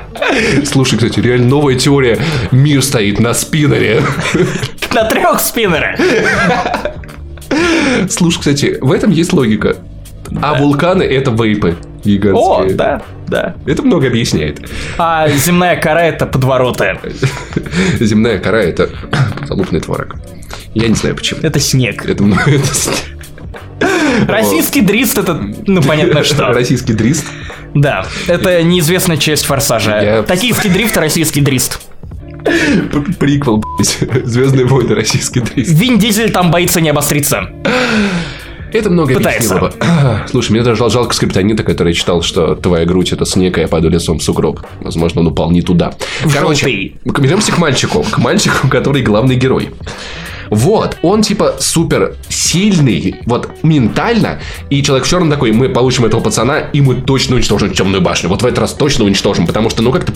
Слушай, кстати, реально новая теория. Мир стоит на спиннере. На трех спиннерах. Слушай, кстати, в этом есть логика. А вулканы это вейпы гигантские. О, да, да. Это много объясняет. А земная кора это подвороты. Земная кора это залупный творог. Я не знаю почему. Это снег. Это, это Российский дрист это, ну, понятно что. Российский дрист? Да, это неизвестная часть форсажа. Я... Токийский дрифт, российский дрист. Приквел, блядь. Звездные войны, российский дрист. Вин Дизель там боится не обостриться. Это много Пытается. объяснило бы. Слушай, мне даже жалко скриптонита, который читал, что твоя грудь это снег, а я падаю лицом в сугроб. Возможно, он упал не туда. Короче, вернемся к мальчику. К мальчику, который главный герой. Вот, он типа супер сильный, вот ментально, и человек в черном такой, мы получим этого пацана, и мы точно уничтожим темную башню. Вот в этот раз точно уничтожим, потому что, ну, как-то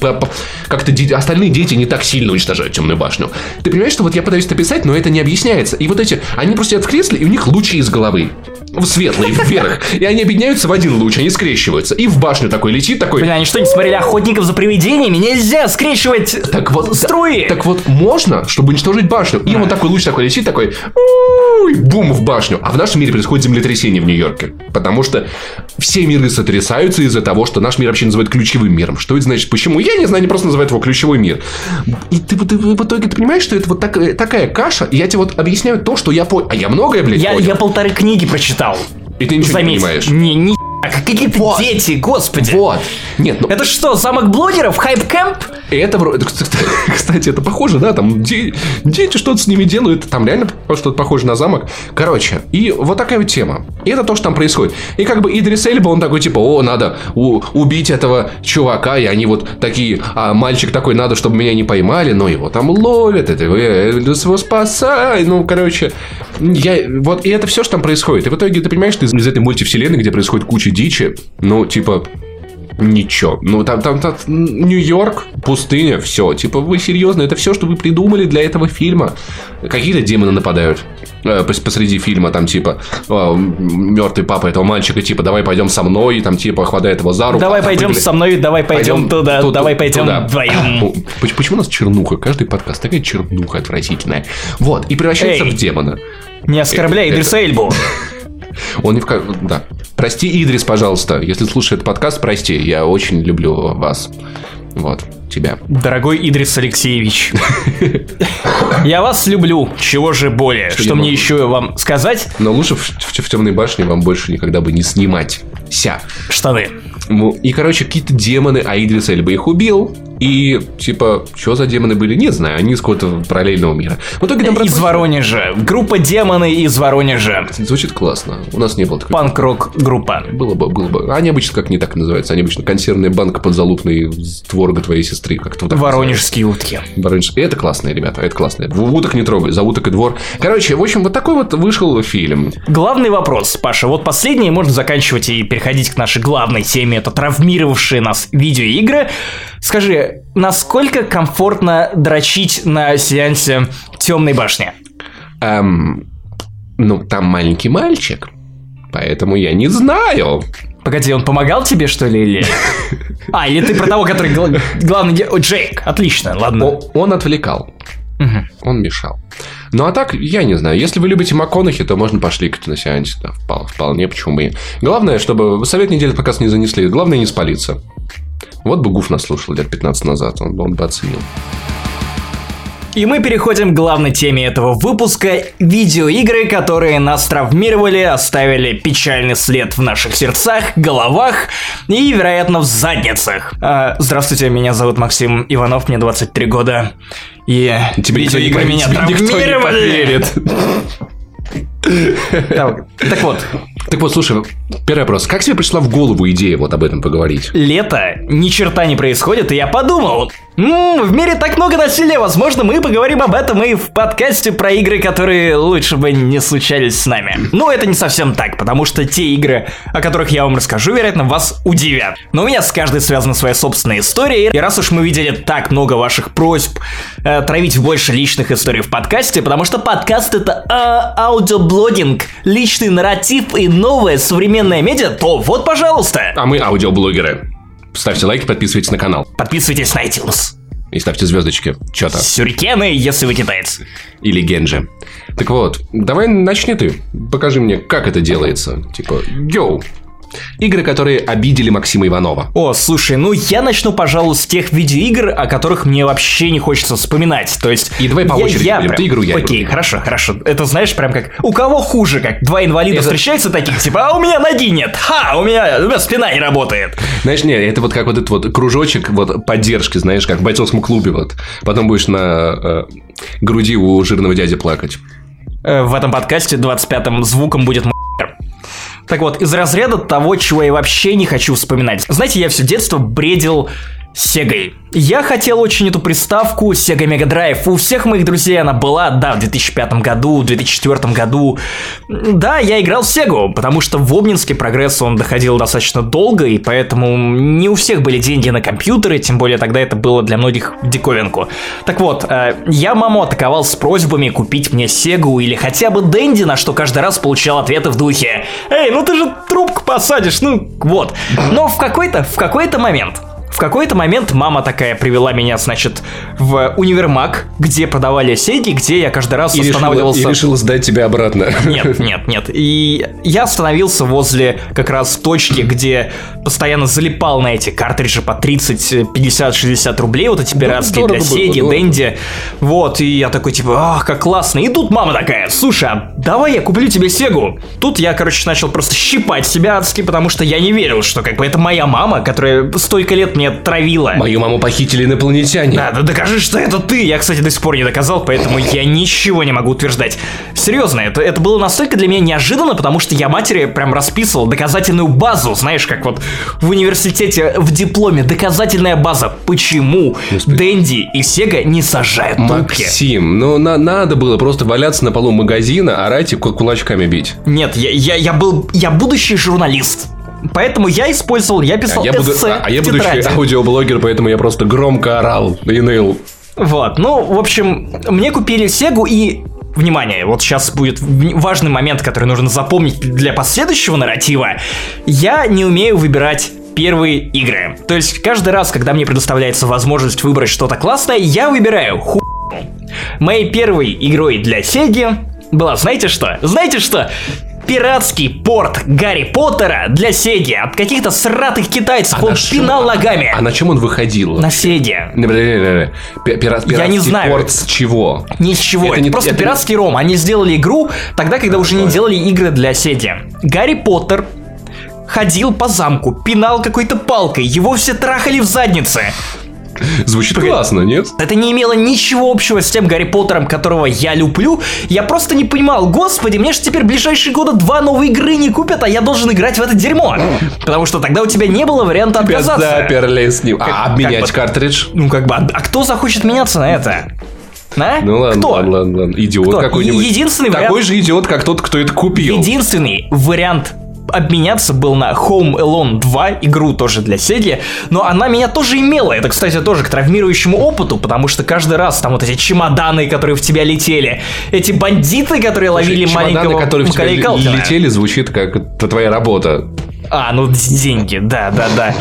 как-то остальные дети не так сильно уничтожают темную башню. Ты понимаешь, что вот я пытаюсь это писать, но это не объясняется. И вот эти, они просто сидят в кресле, и у них лучи из головы в светлый, вверх. И они объединяются в один луч, они скрещиваются. И в башню такой летит, такой... Бля, они что, не смотрели «Охотников за привидениями»? Нельзя скрещивать так вот, струи! Так, так вот, можно, чтобы уничтожить башню. И вот такой луч такой летит, такой... Бум в башню. А в нашем мире происходит землетрясение в Нью-Йорке. Потому что все миры сотрясаются из-за того, что наш мир вообще называют ключевым миром. Что это значит? Почему? Я не знаю, они просто называют его ключевой мир. И ты, ты, ты в итоге ты понимаешь, что это вот так, такая каша, и я тебе вот объясняю то, что я понял. А я многое, блядь, я, понял. Я полторы книги прочитал. И ты ничего Заметь, не понимаешь. Не, не Какие-то вот. дети, господи. Вот. Нет, ну... Это что, замок блогеров? Hype Camp? Это, кстати, это похоже, да, там дети что-то с ними делают, там реально что-то похоже на замок. Короче, и вот такая вот тема. И это то, что там происходит. И как бы Идрис Эльба, он такой, типа, о, надо у- убить этого чувака, и они вот такие, а мальчик такой, надо, чтобы меня не поймали, но его там ловят, это его спасай, ну, короче, я, вот, и это все, что там происходит. И в итоге ты понимаешь, ты из этой мультивселенной, где происходит куча дичи, ну, типа, Ничего. Ну, там, там, там Нью-Йорк, пустыня, все. Типа, вы серьезно, это все, что вы придумали для этого фильма? Какие-то демоны нападают э, посреди фильма, там, типа, э, мертвый папа этого мальчика, типа, давай пойдем со мной, там, типа, хватает его за руку. Давай пойдем прыгали. со мной, давай пойдем, пойдем туда, туда, давай пойдем туда. вдвоем. Почему у нас чернуха? Каждый подкаст такая чернуха отвратительная. Вот, и превращается Эй, в демона. Не оскорбляй Идриса Эльбу. Он не в... Да. Прости, Идрис, пожалуйста. Если слушает подкаст, прости. Я очень люблю вас. Вот, тебя. Дорогой Идрис Алексеевич. Я вас люблю. Чего же более? Что, мне еще вам сказать? Но лучше в, в, в темной башне вам больше никогда бы не снимать. Ся. Штаны. И, короче, какие-то демоны, а Идрис Эльба их убил. И, типа, что за демоны были, не знаю, они из какого-то параллельного мира. В итоге там... Из Воронежа. Группа демоны из Воронежа. Звучит классно. У нас не было такой... Панк-рок группа. Было бы, было бы. Они обычно как не так называются. Они обычно консервная банка подзалупной творога твоей сестры. Как-то вот Воронежские утки. Воронежские. Это классные ребята, это классные. Уток не трогай, за уток и двор. Короче, в общем, вот такой вот вышел фильм. Главный вопрос, Паша. Вот последний, можно заканчивать и переходить к нашей главной теме. Это травмировавшие нас видеоигры. Скажи, насколько комфортно дрочить на сеансе темной башни? Эм, ну, там маленький мальчик, поэтому я не знаю. Погоди, он помогал тебе, что ли, или... А, или ты про того, который главный... О, Джейк, отлично, ладно. Он отвлекал. Он мешал. Ну а так, я не знаю. Если вы любите МакКонахи, то можно пошликать на сеансе. Да, вполне, почему бы и. Главное, чтобы совет недели показ не занесли. Главное не спалиться. Вот бы Гуф нас слушал лет 15 назад, он, он бы оценил. И мы переходим к главной теме этого выпуска – видеоигры, которые нас травмировали, оставили печальный след в наших сердцах, головах и, вероятно, в задницах. А, здравствуйте, меня зовут Максим Иванов, мне 23 года. И тебе видеоигры меня травмировали. Так, так вот. Так вот, слушай, первый вопрос. Как тебе пришла в голову идея вот об этом поговорить? Лето, ни черта не происходит, и я подумал, м-м, в мире так много насилия, возможно, мы поговорим об этом и в подкасте про игры, которые лучше бы не случались с нами. Но это не совсем так, потому что те игры, о которых я вам расскажу, вероятно, вас удивят. Но у меня с каждой связана своя собственная история, и раз уж мы видели так много ваших просьб э, травить больше личных историй в подкасте, потому что подкаст это э, аудиоблогинг, личный нарратив и новое современное медиа, то вот, пожалуйста. А мы аудиоблогеры. Ставьте лайки, подписывайтесь на канал. Подписывайтесь на iTunes. И ставьте звездочки. Что-то. Сюрикены, если вы китаец. Или Генджи. Так вот, давай начни ты. Покажи мне, как это делается. Типа, йоу, Игры, которые обидели Максима Иванова. О, слушай, ну я начну, пожалуй, с тех видеоигр, о которых мне вообще не хочется вспоминать. То есть... И давай по я, очереди. Я, прям... Ты игру, я Окей, игру. хорошо, хорошо. Это знаешь, прям как... У кого хуже, как два инвалида это... встречаются таких, типа, а у меня ноги нет, ха, у меня, у меня спина не работает. Знаешь, не, это вот как вот этот вот кружочек вот поддержки, знаешь, как в бойцовском клубе вот. Потом будешь на э, груди у жирного дяди плакать. Э, в этом подкасте 25-м звуком будет так вот, из разряда того, чего я вообще не хочу вспоминать. Знаете, я все детство бредил Сегой. Я хотел очень эту приставку Sega Mega Drive. У всех моих друзей она была, да, в 2005 году, в 2004 году. Да, я играл в Сегу, потому что в Обнинске прогресс он доходил достаточно долго, и поэтому не у всех были деньги на компьютеры, тем более тогда это было для многих диковинку. Так вот, э, я маму атаковал с просьбами купить мне Сегу или хотя бы Дэнди, на что каждый раз получал ответы в духе «Эй, ну ты же трубку посадишь, ну вот». Но в какой-то, в какой-то момент в какой-то момент мама такая привела меня, значит, в универмаг, где продавали сейги, где я каждый раз и останавливался... Решила, и решила сдать тебя обратно. Нет, нет, нет. И я остановился возле как раз точки, где постоянно залипал на эти картриджи по 30, 50, 60 рублей, вот эти пиратские для Сеги, Дэнди. Вот, и я такой, типа, ах, как классно. И тут мама такая, слушай, а давай я куплю тебе Сегу. Тут я, короче, начал просто щипать себя адски, потому что я не верил, что как бы это моя мама, которая столько лет мне травила. Мою маму похитили инопланетяне. Да докажи, что это ты. Я, кстати, до сих пор не доказал, поэтому я ничего не могу утверждать. Серьезно, это, это было настолько для меня неожиданно, потому что я матери прям расписывал доказательную базу, знаешь, как вот в университете в дипломе доказательная база. Почему Господи. Дэнди и Сега не сажают трубки? Максим, ну на надо было просто валяться на полу магазина, орать и кулачками бить. Нет, я, я, я был, я будущий журналист. Поэтому я использовал, я писал а я буду, А, а я буду аудиоблогер, поэтому я просто громко орал и ныл. Вот, ну, в общем, мне купили Сегу и Внимание, вот сейчас будет важный момент, который нужно запомнить для последующего нарратива. Я не умею выбирать первые игры. То есть каждый раз, когда мне предоставляется возможность выбрать что-то классное, я выбираю ху... Моей первой игрой для Сеги была, знаете что? Знаете что? Пиратский порт Гарри Поттера для Сеги от каких-то сратых китайцев. А он пинал ногами. А на чем он выходил? На Сеге. Пират, Я не знаю. порт с чего? Ни с чего. Это, это не, просто это пиратский ром. Они сделали игру тогда, когда уже не делали игры для Сеги. Гарри Поттер ходил по замку, пинал какой-то палкой, его все трахали в заднице. Звучит Погоди. классно, нет? Это не имело ничего общего с тем Гарри Поттером, которого я люблю. Я просто не понимал, господи, мне же теперь ближайшие годы два новые игры не купят, а я должен играть в это дерьмо. Потому что тогда у тебя не было варианта тебя отказаться. заперли с ним. А, обменять как картридж? Ну, как бы, а, а кто захочет меняться на это? А? Ну ладно, кто? ладно, ладно, ладно. Идиот какой-нибудь. Единственный Такой вариант... же идиот, как тот, кто это купил. Единственный вариант обменяться был на Home Alone 2, игру тоже для Сеги, но она меня тоже имела. Это, кстати, тоже к травмирующему опыту, потому что каждый раз там вот эти чемоданы, которые в тебя летели, эти бандиты, которые Слушай, ловили чемоданы, маленького которые в тебя летели, звучит как это твоя работа. А, ну деньги, да, да, да.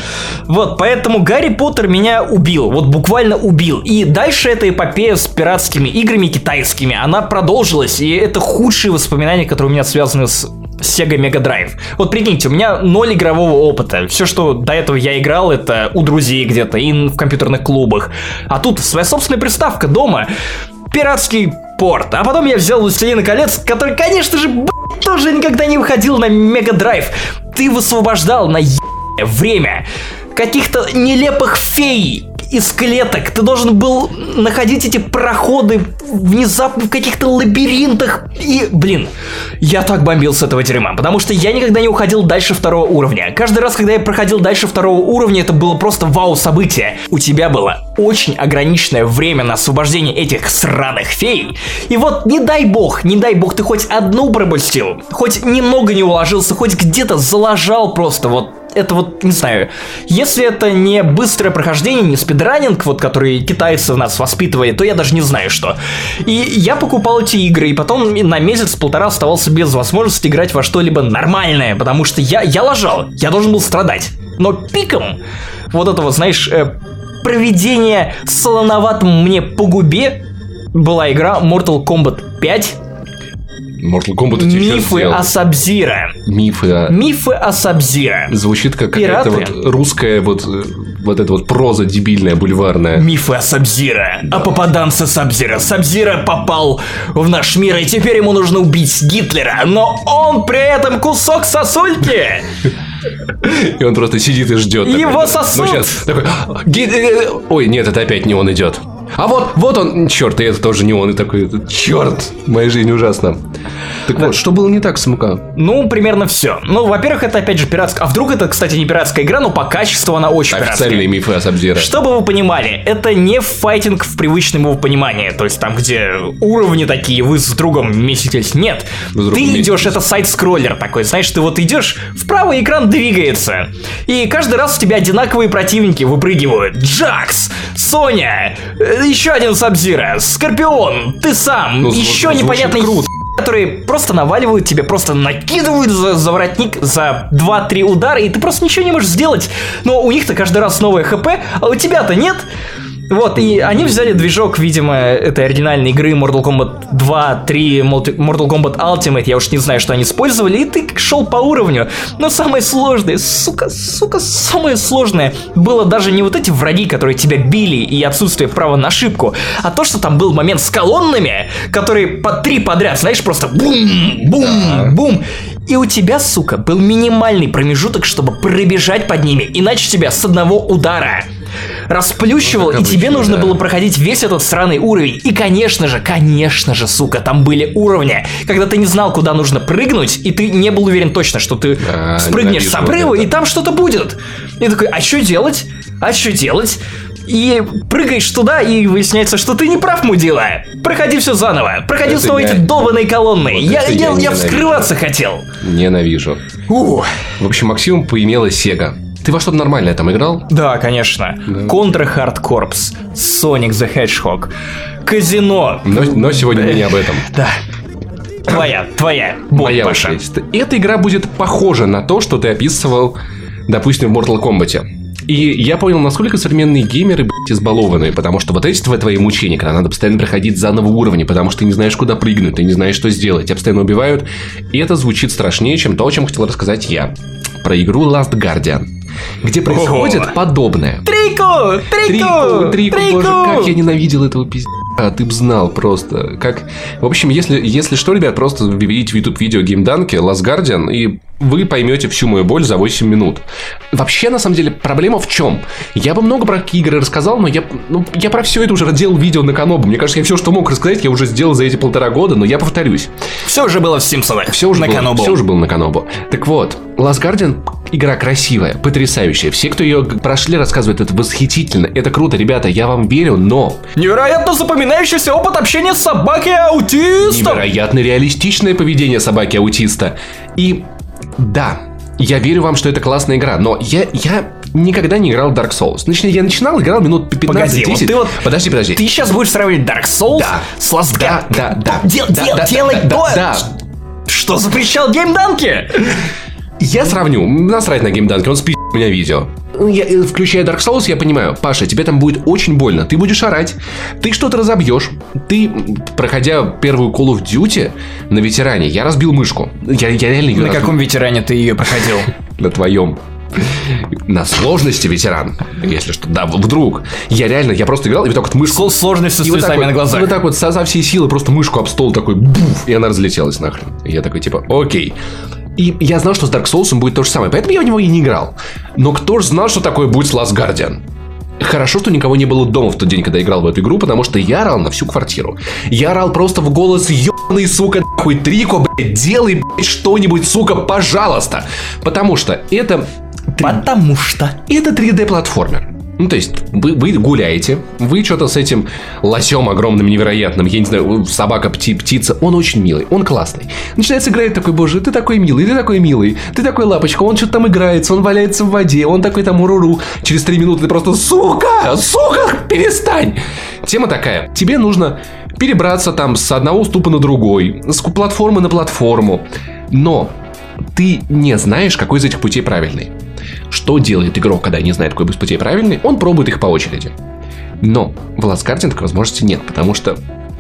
Вот, поэтому Гарри Поттер меня убил, вот буквально убил. И дальше эта эпопея с пиратскими играми китайскими, она продолжилась, и это худшие воспоминания, которые у меня связаны с Sega Mega Drive. Вот прикиньте, у меня ноль игрового опыта. Все, что до этого я играл, это у друзей где-то и в компьютерных клубах. А тут своя собственная приставка дома. Пиратский порт. А потом я взял Властелина колец, который, конечно же, тоже никогда не выходил на Мега Драйв. Ты высвобождал на время каких-то нелепых фей из клеток. Ты должен был находить эти проходы внезапно в каких-то лабиринтах. И, блин, я так бомбил с этого дерьма, потому что я никогда не уходил дальше второго уровня. Каждый раз, когда я проходил дальше второго уровня, это было просто вау-событие. У тебя было очень ограниченное время на освобождение этих сраных фей. И вот, не дай бог, не дай бог, ты хоть одну пропустил, хоть немного не уложился, хоть где-то залажал просто вот это вот, не знаю, если это не быстрое прохождение, не спидранинг, вот который китайцы нас воспитывали, то я даже не знаю что. И я покупал эти игры, и потом на месяц-полтора оставался без возможности играть во что-либо нормальное, потому что я, я лажал, я должен был страдать. Но пиком вот этого, знаешь, э, проведения солоноватым мне по губе была игра Mortal Kombat 5 Mortal Kombat Мифы о Сабзира. Мифы о... Мифы о Сабзира. Звучит как какая-то вот русская вот, вот эта вот проза дебильная, бульварная. Мифы о Сабзира. О попаданце Сабзира. Сабзира попал в наш мир, и теперь ему нужно убить Гитлера. Но он при этом кусок сосульки. И он просто сидит и ждет. Его сосуд. Ну, сейчас. Такой, Ой, нет, это опять не он идет. А вот, вот он, черт, и это тоже не он, и такой, черт, моя жизнь ужасна. Так вот, что было не так с МК? Ну, примерно все. Ну, во-первых, это опять же пиратская. А вдруг это, кстати, не пиратская игра, но по качеству она очень Официальные пиратская. мифы о Сабзира. Чтобы вы понимали, это не файтинг в привычном его понимании. То есть там, где уровни такие, вы с другом меситесь. Нет. С ты идешь, это сайт-скроллер такой. Знаешь, ты вот идешь, вправо экран двигается. И каждый раз у тебя одинаковые противники выпрыгивают. Джакс, Соня, э, еще один Сабзира, Скорпион, ты сам, ну, еще непонятный круто которые просто наваливают тебе, просто накидывают за, за воротник за 2-3 удара, и ты просто ничего не можешь сделать. Но у них-то каждый раз новое хп, а у тебя-то нет. Вот, и они взяли движок, видимо, этой оригинальной игры Mortal Kombat 2, 3, Mortal Kombat Ultimate, я уж не знаю, что они использовали, и ты шел по уровню. Но самое сложное, сука, сука, самое сложное было даже не вот эти враги, которые тебя били, и отсутствие права на ошибку, а то, что там был момент с колоннами, которые по три подряд, знаешь, просто бум, бум, бум. И у тебя, сука, был минимальный промежуток, чтобы пробежать под ними, иначе тебя с одного удара расплющивал, ну, и тебе нужно да. было проходить весь этот сраный уровень. И, конечно же, конечно же, сука, там были уровни, когда ты не знал, куда нужно прыгнуть, и ты не был уверен точно, что ты а, спрыгнешь с обрыва, и там что-то будет. И такой, а что делать? А что делать? и прыгаешь туда, и выясняется, что ты не прав, мудила. Проходи все заново. Проходи это снова я... эти долбанные колонны. Вот я, я, я, я вскрываться хотел. Ненавижу. Ух. В общем, Максимум поимела Sega. Ты во что-то нормальное там играл? Да, конечно. Да. Contra Hard Corps, Sonic the Hedgehog, Казино. Но, но сегодня мы не об этом. Да. Твоя, твоя. Моя Паша. очередь. Эта игра будет похожа на то, что ты описывал, допустим, в Mortal Kombat. И я понял, насколько современные геймеры, блядь, избалованные, потому что вот эти твои мучения, когда надо постоянно проходить заново уровни, потому что ты не знаешь, куда прыгнуть, ты не знаешь, что сделать, тебя постоянно убивают, и это звучит страшнее, чем то, о чем хотел рассказать я. Про игру Last Guardian где происходит Ого. подобное. Трико! Трико! Трико! Трико! Боже, как я ненавидел этого пиздеца. А ты б знал просто. Как... В общем, если, если что, ребят, просто введите в YouTube видео геймданки Last Guardian, и вы поймете всю мою боль за 8 минут. Вообще, на самом деле, проблема в чем? Я бы много про игры рассказал, но я, ну, я про все это уже делал видео на Канобу. Мне кажется, я все, что мог рассказать, я уже сделал за эти полтора года, но я повторюсь. Все уже было в Симпсонах. Все уже на было, Канобу. Все уже было на Канобу. Так вот, Last Guardian игра красивая, потрясающая. Все, кто ее прошли, рассказывают, это восхитительно, это круто, ребята, я вам верю, но... Невероятно запоминающийся опыт общения с собакой-аутистом! Невероятно реалистичное поведение собаки-аутиста. И да, я верю вам, что это классная игра, но я, я никогда не играл в Dark Souls. Значит, я начинал, играл минут 15-10. Погоди, вот ты вот... Подожди, подожди. Ты сейчас будешь сравнивать Dark Souls да. с Last Да, да, да. Дел, да, дел, да, делай да, то... Да, Что запрещал геймданки? Я сравню. Насрать на геймданки, он спи у меня видео. Я, э, включая Dark Souls, я понимаю, Паша, тебе там будет очень больно. Ты будешь орать, ты что-то разобьешь. Ты, проходя первую Call of Duty на ветеране, я разбил мышку. Я, я реально ее На разбил. каком ветеране ты ее проходил? На твоем. На сложности ветеран, если что. Да, вдруг. Я реально, я просто играл, и вот так вот мышку... С сложностью с вот вот, на глазах. И вот так вот со, со всей силы просто мышку об стол такой, буф, и она разлетелась нахрен. И я такой, типа, окей. И я знал, что с Dark Souls будет то же самое, поэтому я в него и не играл. Но кто же знал, что такое будет с Last Guardian? Хорошо, что никого не было дома в тот день, когда я играл в эту игру, потому что я орал на всю квартиру. Я орал просто в голос, ебаный, сука, хуй Трико, блядь, делай, блядь, что-нибудь, сука, пожалуйста. Потому что это... Потому что... Это 3D-платформер. Ну, то есть, вы, вы гуляете, вы что-то с этим лосем огромным, невероятным, я не знаю, собака, пти, птица, он очень милый, он классный. Начинается играть такой, боже, ты такой милый, ты такой милый, ты такой лапочка, он что-то там играется, он валяется в воде, он такой там уруру. Через три минуты ты просто, сука, сука, перестань. Тема такая, тебе нужно перебраться там с одного уступа на другой, с платформы на платформу, но ты не знаешь, какой из этих путей правильный. Что делает игрок, когда не знает, какой из путей правильный? Он пробует их по очереди. Но в Guardian такой возможности нет, потому что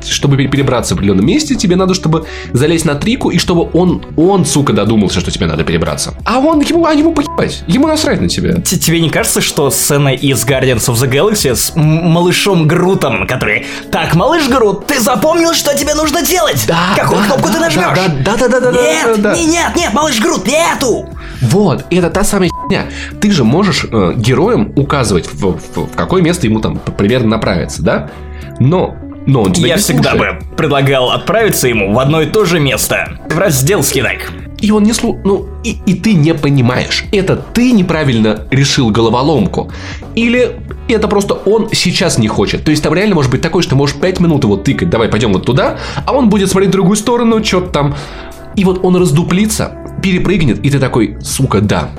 чтобы перебраться в определенном месте, тебе надо, чтобы залезть на трику, и чтобы он, он, сука, додумался, что тебе надо перебраться. А он, ему, а ему поебать, ему насрать на тебя. Тебе не кажется, что сцена из Guardians of the Galaxy с малышом Грутом, который, так, малыш Грут, ты запомнил, что тебе нужно делать? Да, Какую да, кнопку да, ты нажмешь? Да, да, да, да, да, нет, да, да. Нет, нет, нет, малыш Грут, не эту! Вот, это та самая херня. Ты же можешь э, героям указывать, в, в, в какое место ему там примерно направиться, да? Но но он Я всегда слушает. бы предлагал отправиться ему в одно и то же место. В раздел скидок. И он не слу... Ну, и, и ты не понимаешь, это ты неправильно решил головоломку. Или это просто он сейчас не хочет. То есть там реально может быть такое, что ты можешь 5 минут его тыкать, давай пойдем вот туда, а он будет смотреть в другую сторону, что-то там. И вот он раздуплится, перепрыгнет, и ты такой, сука, да.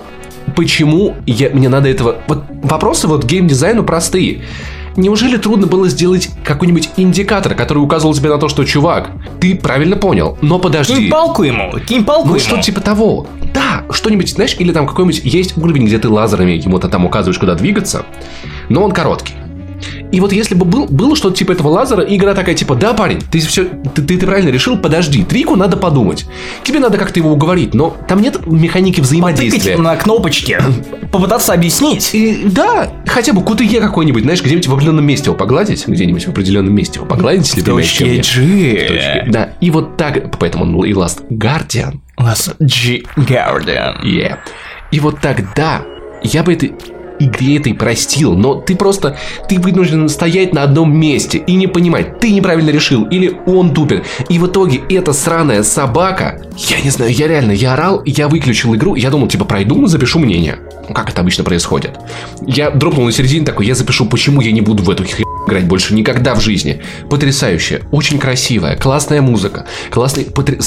Почему я, мне надо этого... Вот вопросы вот геймдизайну простые. Неужели трудно было сделать какой-нибудь индикатор, который указывал тебе на то, что чувак, ты правильно понял, но подожди. Кинь палку ему, кинь палку ну, ему. что типа того. Да, что-нибудь, знаешь, или там какой-нибудь есть уровень, где ты лазерами ему-то там указываешь, куда двигаться, но он короткий. И вот если бы был, было что-то типа этого лазера, игра такая типа, да, парень, ты все, ты, ты, ты правильно решил, подожди, трику надо подумать. Тебе надо как-то его уговорить, но там нет механики взаимодействия. Потыкать на кнопочке, попытаться объяснить. И, да, хотя бы кутые какой-нибудь, знаешь, где-нибудь в определенном месте его погладить, где-нибудь в определенном месте его погладить, если точке G. Да, и вот так, поэтому он и Last Guardian. Last G Guardian. Yeah. И вот тогда я бы это игре этой простил, но ты просто, ты вынужден стоять на одном месте и не понимать, ты неправильно решил или он тупит. И в итоге эта сраная собака, я не знаю, я реально, я орал, я выключил игру, я думал, типа, пройду, запишу мнение. Как это обычно происходит. Я дропнул на середине такой, я запишу, почему я не буду в эту хрень играть больше никогда в жизни. Потрясающая, очень красивая, классная музыка, классный... Потр...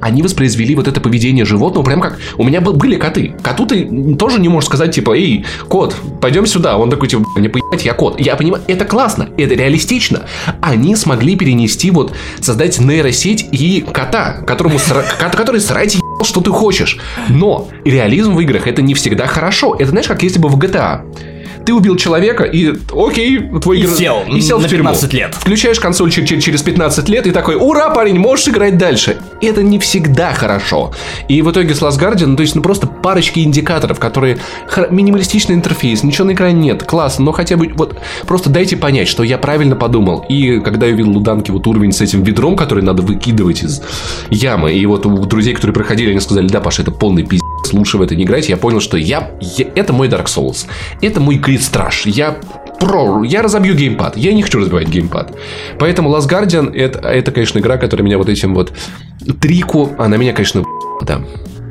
Они воспроизвели вот это поведение животного, прям как... У меня был, были коты. Коту ты тоже не можешь сказать, типа, эй, кот, пойдем сюда. Он такой, типа, не поебать, я кот. Я понимаю, это классно, это реалистично. Они смогли перенести вот, создать нейросеть и кота, которому который срать что ты хочешь. Но реализм в играх это не всегда хорошо. Это знаешь, как если бы в GTA ты убил человека, и окей, твой и сел, и сел на в тюрьму. 15 лет. Включаешь консоль через 15 лет и такой, ура, парень, можешь играть дальше. Это не всегда хорошо. И в итоге с Last Guardian, ну, то есть, ну, просто парочки индикаторов, которые... Минималистичный интерфейс, ничего на экране нет, классно, но хотя бы вот просто дайте понять, что я правильно подумал. И когда я увидел у Данки вот уровень с этим ведром, который надо выкидывать из ямы, и вот у друзей, которые проходили, они сказали, да, Паша, это полный пиздец, лучше в это не играть, я понял, что я, я это мой Dark Souls, это мой Крит Страж, я про, я разобью геймпад. Я не хочу разбивать геймпад. Поэтому Last Guardian это, это, конечно, игра, которая меня вот этим вот трику, она меня, конечно, да,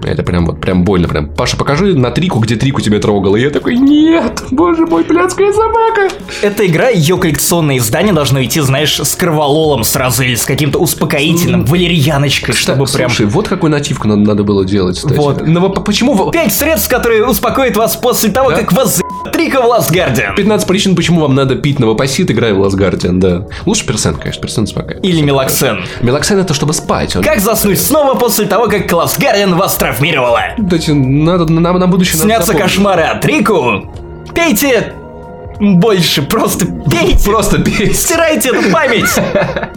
это прям вот прям больно. Прям. Паша, покажи на трику, где трику тебя трогал. И я такой, нет, боже мой, блядская собака. Эта игра, ее коллекционное издание должно идти, знаешь, с кровололом сразу или с каким-то успокоительным, валерьяночкой, чтобы Слушай, прям... Слушай, вот какую нативку надо, надо было делать, кстати. Вот. Но почему... Пять средств, которые успокоят вас после того, да? как вас Трика в Last Guardian. 15 причин, почему вам надо пить новопосит, играя в Last Guardian, да. Лучше персент, конечно, персент успокаивает. Или мелоксен. Мелоксен это чтобы спать. Он... Как заснуть снова после того, как Last Guardian вас травмировала? Дайте, надо, на, на будущее Снятся кошмары от Рику? Пейте больше, просто пейте. Просто пейте. Стирайте эту память.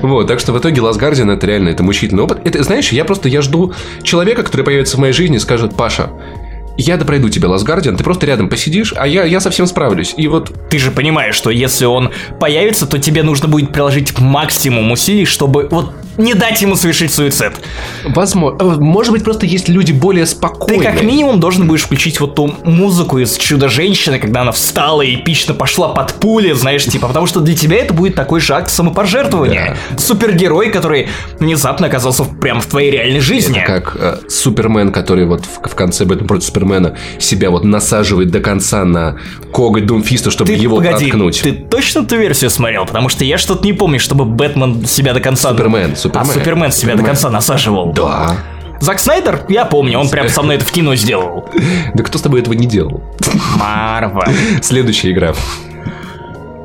Вот, так что в итоге Last Guardian это реально, это мучительный опыт. Это, знаешь, я просто, я жду человека, который появится в моей жизни и скажет, Паша, я допройду тебе Last Guardian, ты просто рядом посидишь, а я, я совсем справлюсь. И вот... Ты же понимаешь, что если он появится, то тебе нужно будет приложить максимум усилий, чтобы вот не дать ему совершить суицид. Возможно. Может быть, просто есть люди более спокойные. Ты как минимум должен будешь включить вот ту музыку из Чудо-женщины, когда она встала и эпично пошла под пули, знаешь, типа, потому что для тебя это будет такой же акт самопожертвования. Да. Супергерой, который внезапно оказался прямо в твоей реальной жизни. Это как э, Супермен, который вот в, в конце Бэтмен против Супермена себя вот насаживает до конца на коготь Думфиста, чтобы ты, его погоди, проткнуть. Ты точно ту версию смотрел? Потому что я что-то не помню, чтобы Бэтмен себя до конца... Супермен, Супермен. А, Супермен себя Супермен. до конца насаживал. Да. Зак Снайдер, я помню, он прям со мной это в кино сделал. Да кто с тобой этого не делал? Марва. Следующая игра.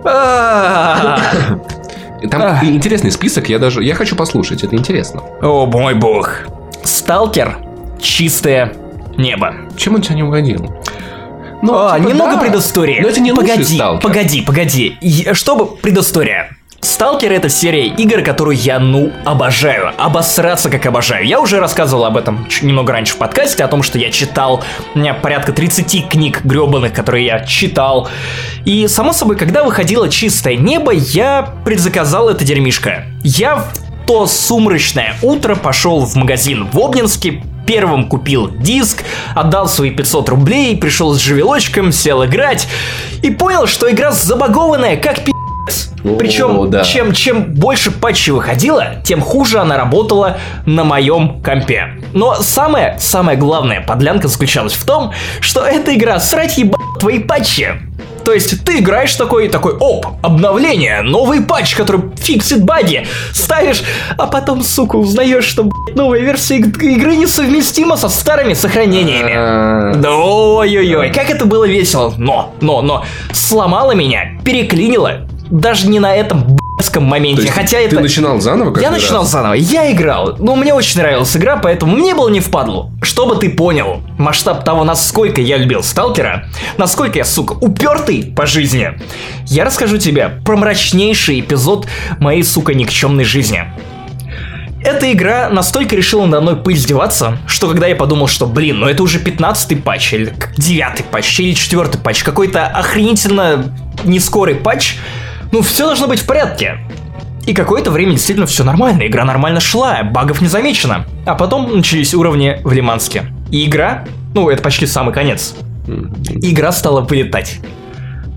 Там интересный список, я даже... Я хочу послушать, это интересно. О, мой бог. Сталкер. Чистое небо. Чем он тебя не угодил? Ну, а, типа, немного да. предыстории. Но это не погоди, погоди, погоди. Чтобы предыстория. Сталкер это серия игр, которую я, ну, обожаю. Обосраться как обожаю. Я уже рассказывал об этом немного раньше в подкасте, о том, что я читал, у меня порядка 30 книг гребаных, которые я читал. И, само собой, когда выходило «Чистое небо», я предзаказал это дерьмишко. Я в то сумрачное утро пошел в магазин в Обнинске, первым купил диск, отдал свои 500 рублей, пришел с живелочком, сел играть и понял, что игра забагованная, как пи***. Причем, да. чем, чем больше патчей выходило, тем хуже она работала на моем компе. Но самое, самое главное подлянка заключалась в том, что эта игра срать ебать твои патчи. То есть ты играешь такой, такой, оп, обновление, новый патч, который фиксит баги, ставишь, а потом, сука, узнаешь, что блядь, новая версия игры несовместима со старыми сохранениями. А. Да ой-ой-ой, как это было весело. Но, но, но, сломало меня, переклинило, даже не на этом б***ском моменте, хотя ты это... Начинал заново? Я начинал раз? заново, я играл, но мне очень нравилась игра, поэтому мне было не впадлу. Чтобы ты понял масштаб того, насколько я любил Сталкера, насколько я, сука, упертый по жизни, я расскажу тебе про мрачнейший эпизод моей, сука, никчемной жизни. Эта игра настолько решила надо мной поиздеваться, что когда я подумал, что, блин, ну это уже 15-й патч, или 9-й патч, или 4-й патч, какой-то охренительно нескорый патч, ну все должно быть в порядке. И какое-то время действительно все нормально, игра нормально шла, багов не замечено. А потом начались уровни в Лиманске. И игра, ну это почти самый конец, игра стала вылетать.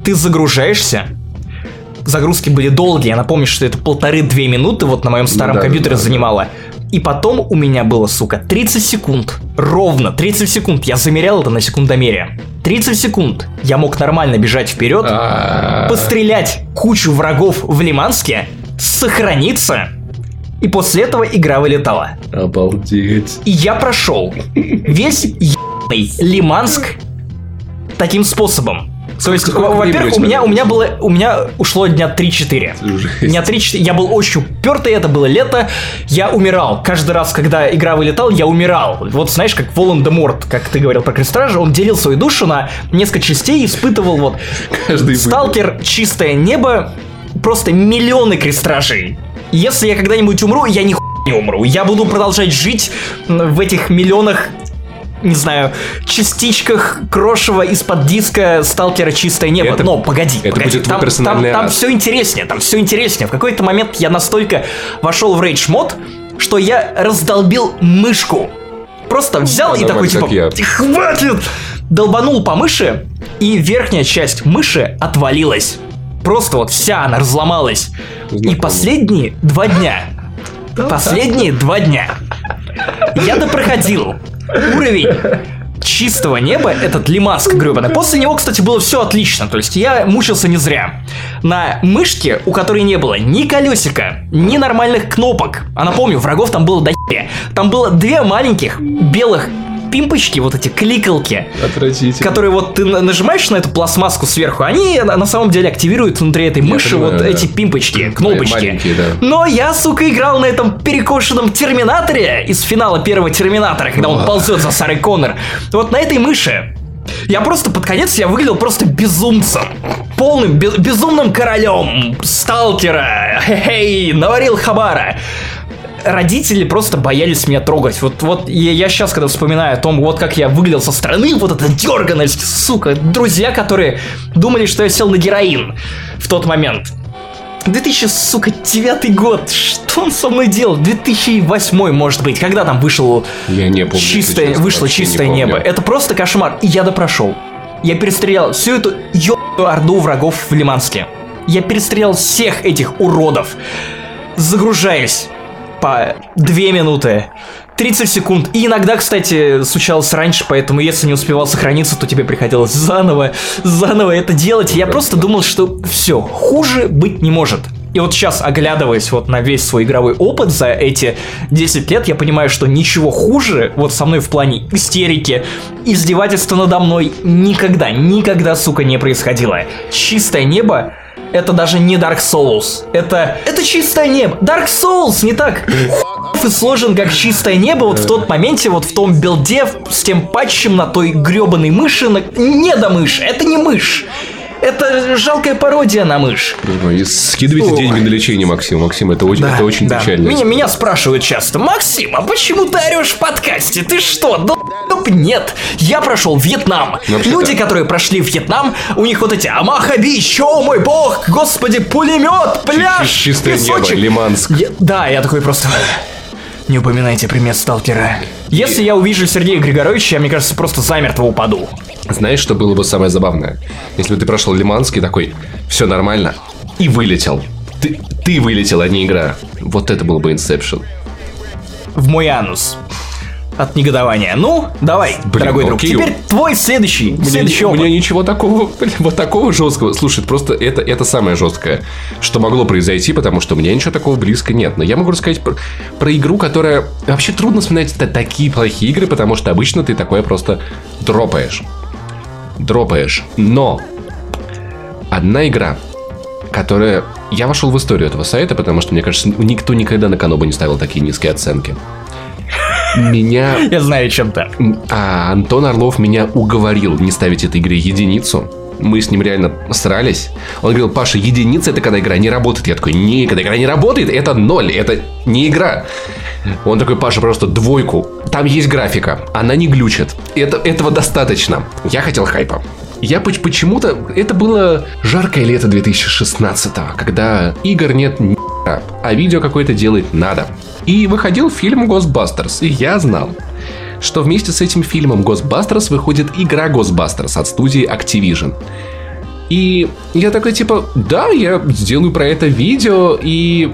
Ты загружаешься, загрузки были долгие, я напомню, что это полторы-две минуты вот на моем старом да, компьютере да, занимало. И потом у меня было, сука, 30 секунд. Ровно 30 секунд. Я замерял это на секундомере. 30 секунд. Я мог нормально бежать вперед, а. пострелять кучу врагов в Лиманске, сохраниться, и после этого игра вылетала. Обалдеть. И я прошел весь ебаный Лиманск таким способом. То есть, во-первых, у меня, у меня было, у меня ушло дня 3-4. Дня 3-4, я был очень упертый, это было лето, я умирал. Каждый раз, когда игра вылетала, я умирал. Вот знаешь, как Волан-де-Морт, как ты говорил про Крестража, он делил свою душу на несколько частей и испытывал вот... Каждый Сталкер, чистое небо, просто миллионы крестражей. Если я когда-нибудь умру, я ни не умру. Я буду продолжать жить в этих миллионах не знаю, частичках крошева из-под диска сталкера чистое небо. Это, Но погоди, это погоди. будет там, там, там все интереснее, там все интереснее. В какой-то момент я настолько вошел в рейдж мод, что я раздолбил мышку. Просто взял и такой типа, хватит! Долбанул по мыши, и верхняя часть мыши отвалилась. Просто вот вся она разломалась. И последние два дня. Последние два дня. Я допроходил уровень чистого неба, этот Лимаск гребаный. После него, кстати, было все отлично. То есть я мучился не зря. На мышке, у которой не было ни колесика, ни нормальных кнопок. А напомню, врагов там было до Там было две маленьких белых пимпочки, вот эти кликалки, которые вот ты нажимаешь на эту пластмасску сверху, они на самом деле активируют внутри этой мыши понимаю, вот да. эти пимпочки, кнопочки. Да. Но я, сука, играл на этом перекошенном терминаторе из финала первого терминатора, когда он ползет за Сарой Коннор. Вот на этой мыши я просто под конец я выглядел просто безумцем. Полным, без, безумным королем сталкера. Хе-хей, наварил хабара родители просто боялись меня трогать. Вот, вот я, я сейчас, когда вспоминаю о том, вот как я выглядел со стороны, вот эта дерганность, сука, друзья, которые думали, что я сел на героин в тот момент. 2009 год, что он со мной делал? 2008, может быть, когда там вышел я не помню, чистое, вышло чистое не небо. Это просто кошмар, и я допрошел. Я перестрелял всю эту ебаную орду врагов в Лиманске. Я перестрелял всех этих уродов. Загружаясь по 2 минуты. 30 секунд. И иногда, кстати, случалось раньше, поэтому если не успевал сохраниться, то тебе приходилось заново, заново это делать. Я просто думал, что все, хуже быть не может. И вот сейчас, оглядываясь вот на весь свой игровой опыт за эти 10 лет, я понимаю, что ничего хуже вот со мной в плане истерики, издевательства надо мной никогда, никогда, сука, не происходило. Чистое небо, это даже не Dark Souls. Это, это чистое небо. Dark Souls не так и сложен как чистое небо вот в тот моменте, вот в том билде с тем патчем на той гребаной мыши. На... Не до мыши, это не мышь. Это жалкая пародия на мышь. Ну, скидывайте Ох. деньги на лечение, Максим. Максим, это очень, да, это очень да. печально. Меня, меня спрашивают часто, Максим, а почему ты орешь в подкасте? Ты что, долб? Нет, я прошел Вьетнам. Ну, Люди, которые прошли Вьетнам, у них вот эти Амаха Бич, о мой бог, господи, пулемет, пляж, Чистое песочек. небо, Лиманск. Я, да, я такой просто... Не упоминайте примет сталкера. Если я увижу Сергея Григоровича, я, мне кажется, просто замертво упаду. Знаешь, что было бы самое забавное? Если бы ты прошел Лиманский такой, все нормально, и вылетел. Ты, ты вылетел, а не игра. Вот это был бы Inception. В мой анус от негодования. Ну, давай, Блин, дорогой друг. Окей. Теперь твой следующий, мне, следующий опыт. У меня ничего такого, вот такого жесткого. Слушай, просто это, это самое жесткое, что могло произойти, потому что у меня ничего такого близко нет. Но я могу рассказать про, про игру, которая... Вообще трудно вспоминать это такие плохие игры, потому что обычно ты такое просто дропаешь. Дропаешь. Но одна игра, которая... Я вошел в историю этого сайта, потому что, мне кажется, никто никогда на Канобу не ставил такие низкие оценки. Меня... Я знаю, чем то А Антон Орлов меня уговорил не ставить этой игре единицу. Мы с ним реально срались. Он говорил, Паша, единица это когда игра не работает. Я такой, не, когда игра не работает, это ноль, это не игра. Он такой, Паша, просто двойку. Там есть графика, она не глючит. Это, этого достаточно. Я хотел хайпа. Я почему-то... Это было жаркое лето 2016 когда игр нет ни а видео какое-то делать надо. И выходил фильм Ghostbusters, и я знал, что вместе с этим фильмом Ghostbusters выходит игра Ghostbusters от студии Activision. И я такой типа, да, я сделаю про это видео, и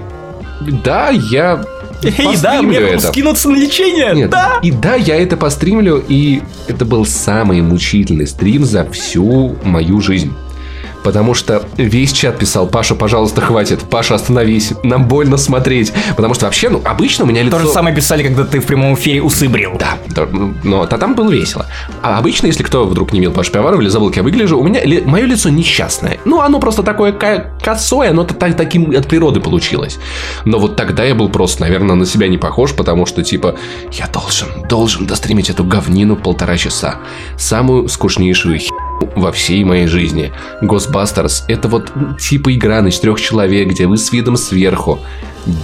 да, я И да, мне это. скинуться на лечение. Нет, да. И да, я это постримлю, и это был самый мучительный стрим за всю мою жизнь. Потому что весь чат писал, Паша, пожалуйста, хватит, Паша, остановись, нам больно смотреть. Потому что вообще, ну, обычно у меня лицо... То же самое писали, когда ты в прямом эфире усы брил. Да, но то там было весело. А обычно, если кто вдруг не видел Пашу Пивоварова или забыл, как я выгляжу, у меня ли, мое лицо несчастное. Ну, оно просто такое косое, оно так, таким от природы получилось. Но вот тогда я был просто, наверное, на себя не похож, потому что, типа, я должен, должен достримить эту говнину полтора часа. Самую скучнейшую херню во всей моей жизни. Ghostbusters — это вот типа игра на четырех человек, где вы с видом сверху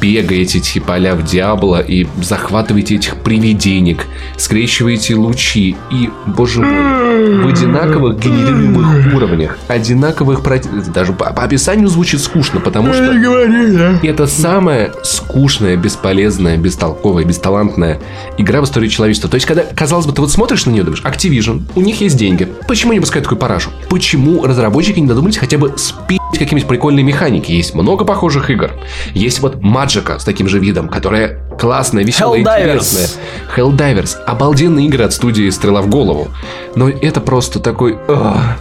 бегаете типа а в Диабло и захватываете этих привиденек, скрещиваете лучи и, боже мой, в одинаковых генерируемых уровнях, одинаковых... Даже по, по описанию звучит скучно, потому что это самая скучная, бесполезная, бестолковая, бесталантная игра в истории человечества. То есть, когда, казалось бы, ты вот смотришь на нее, думаешь, Activision, у них есть деньги, почему не пускают такую парашу? Почему разработчики не додумались хотя бы спи какие-нибудь прикольные механики? Есть много похожих игр. Есть вот Маджика с таким же видом, которая классная, веселая, интересная. Helldivers. Обалденные игры от студии «Стрела в голову». Но это просто такой...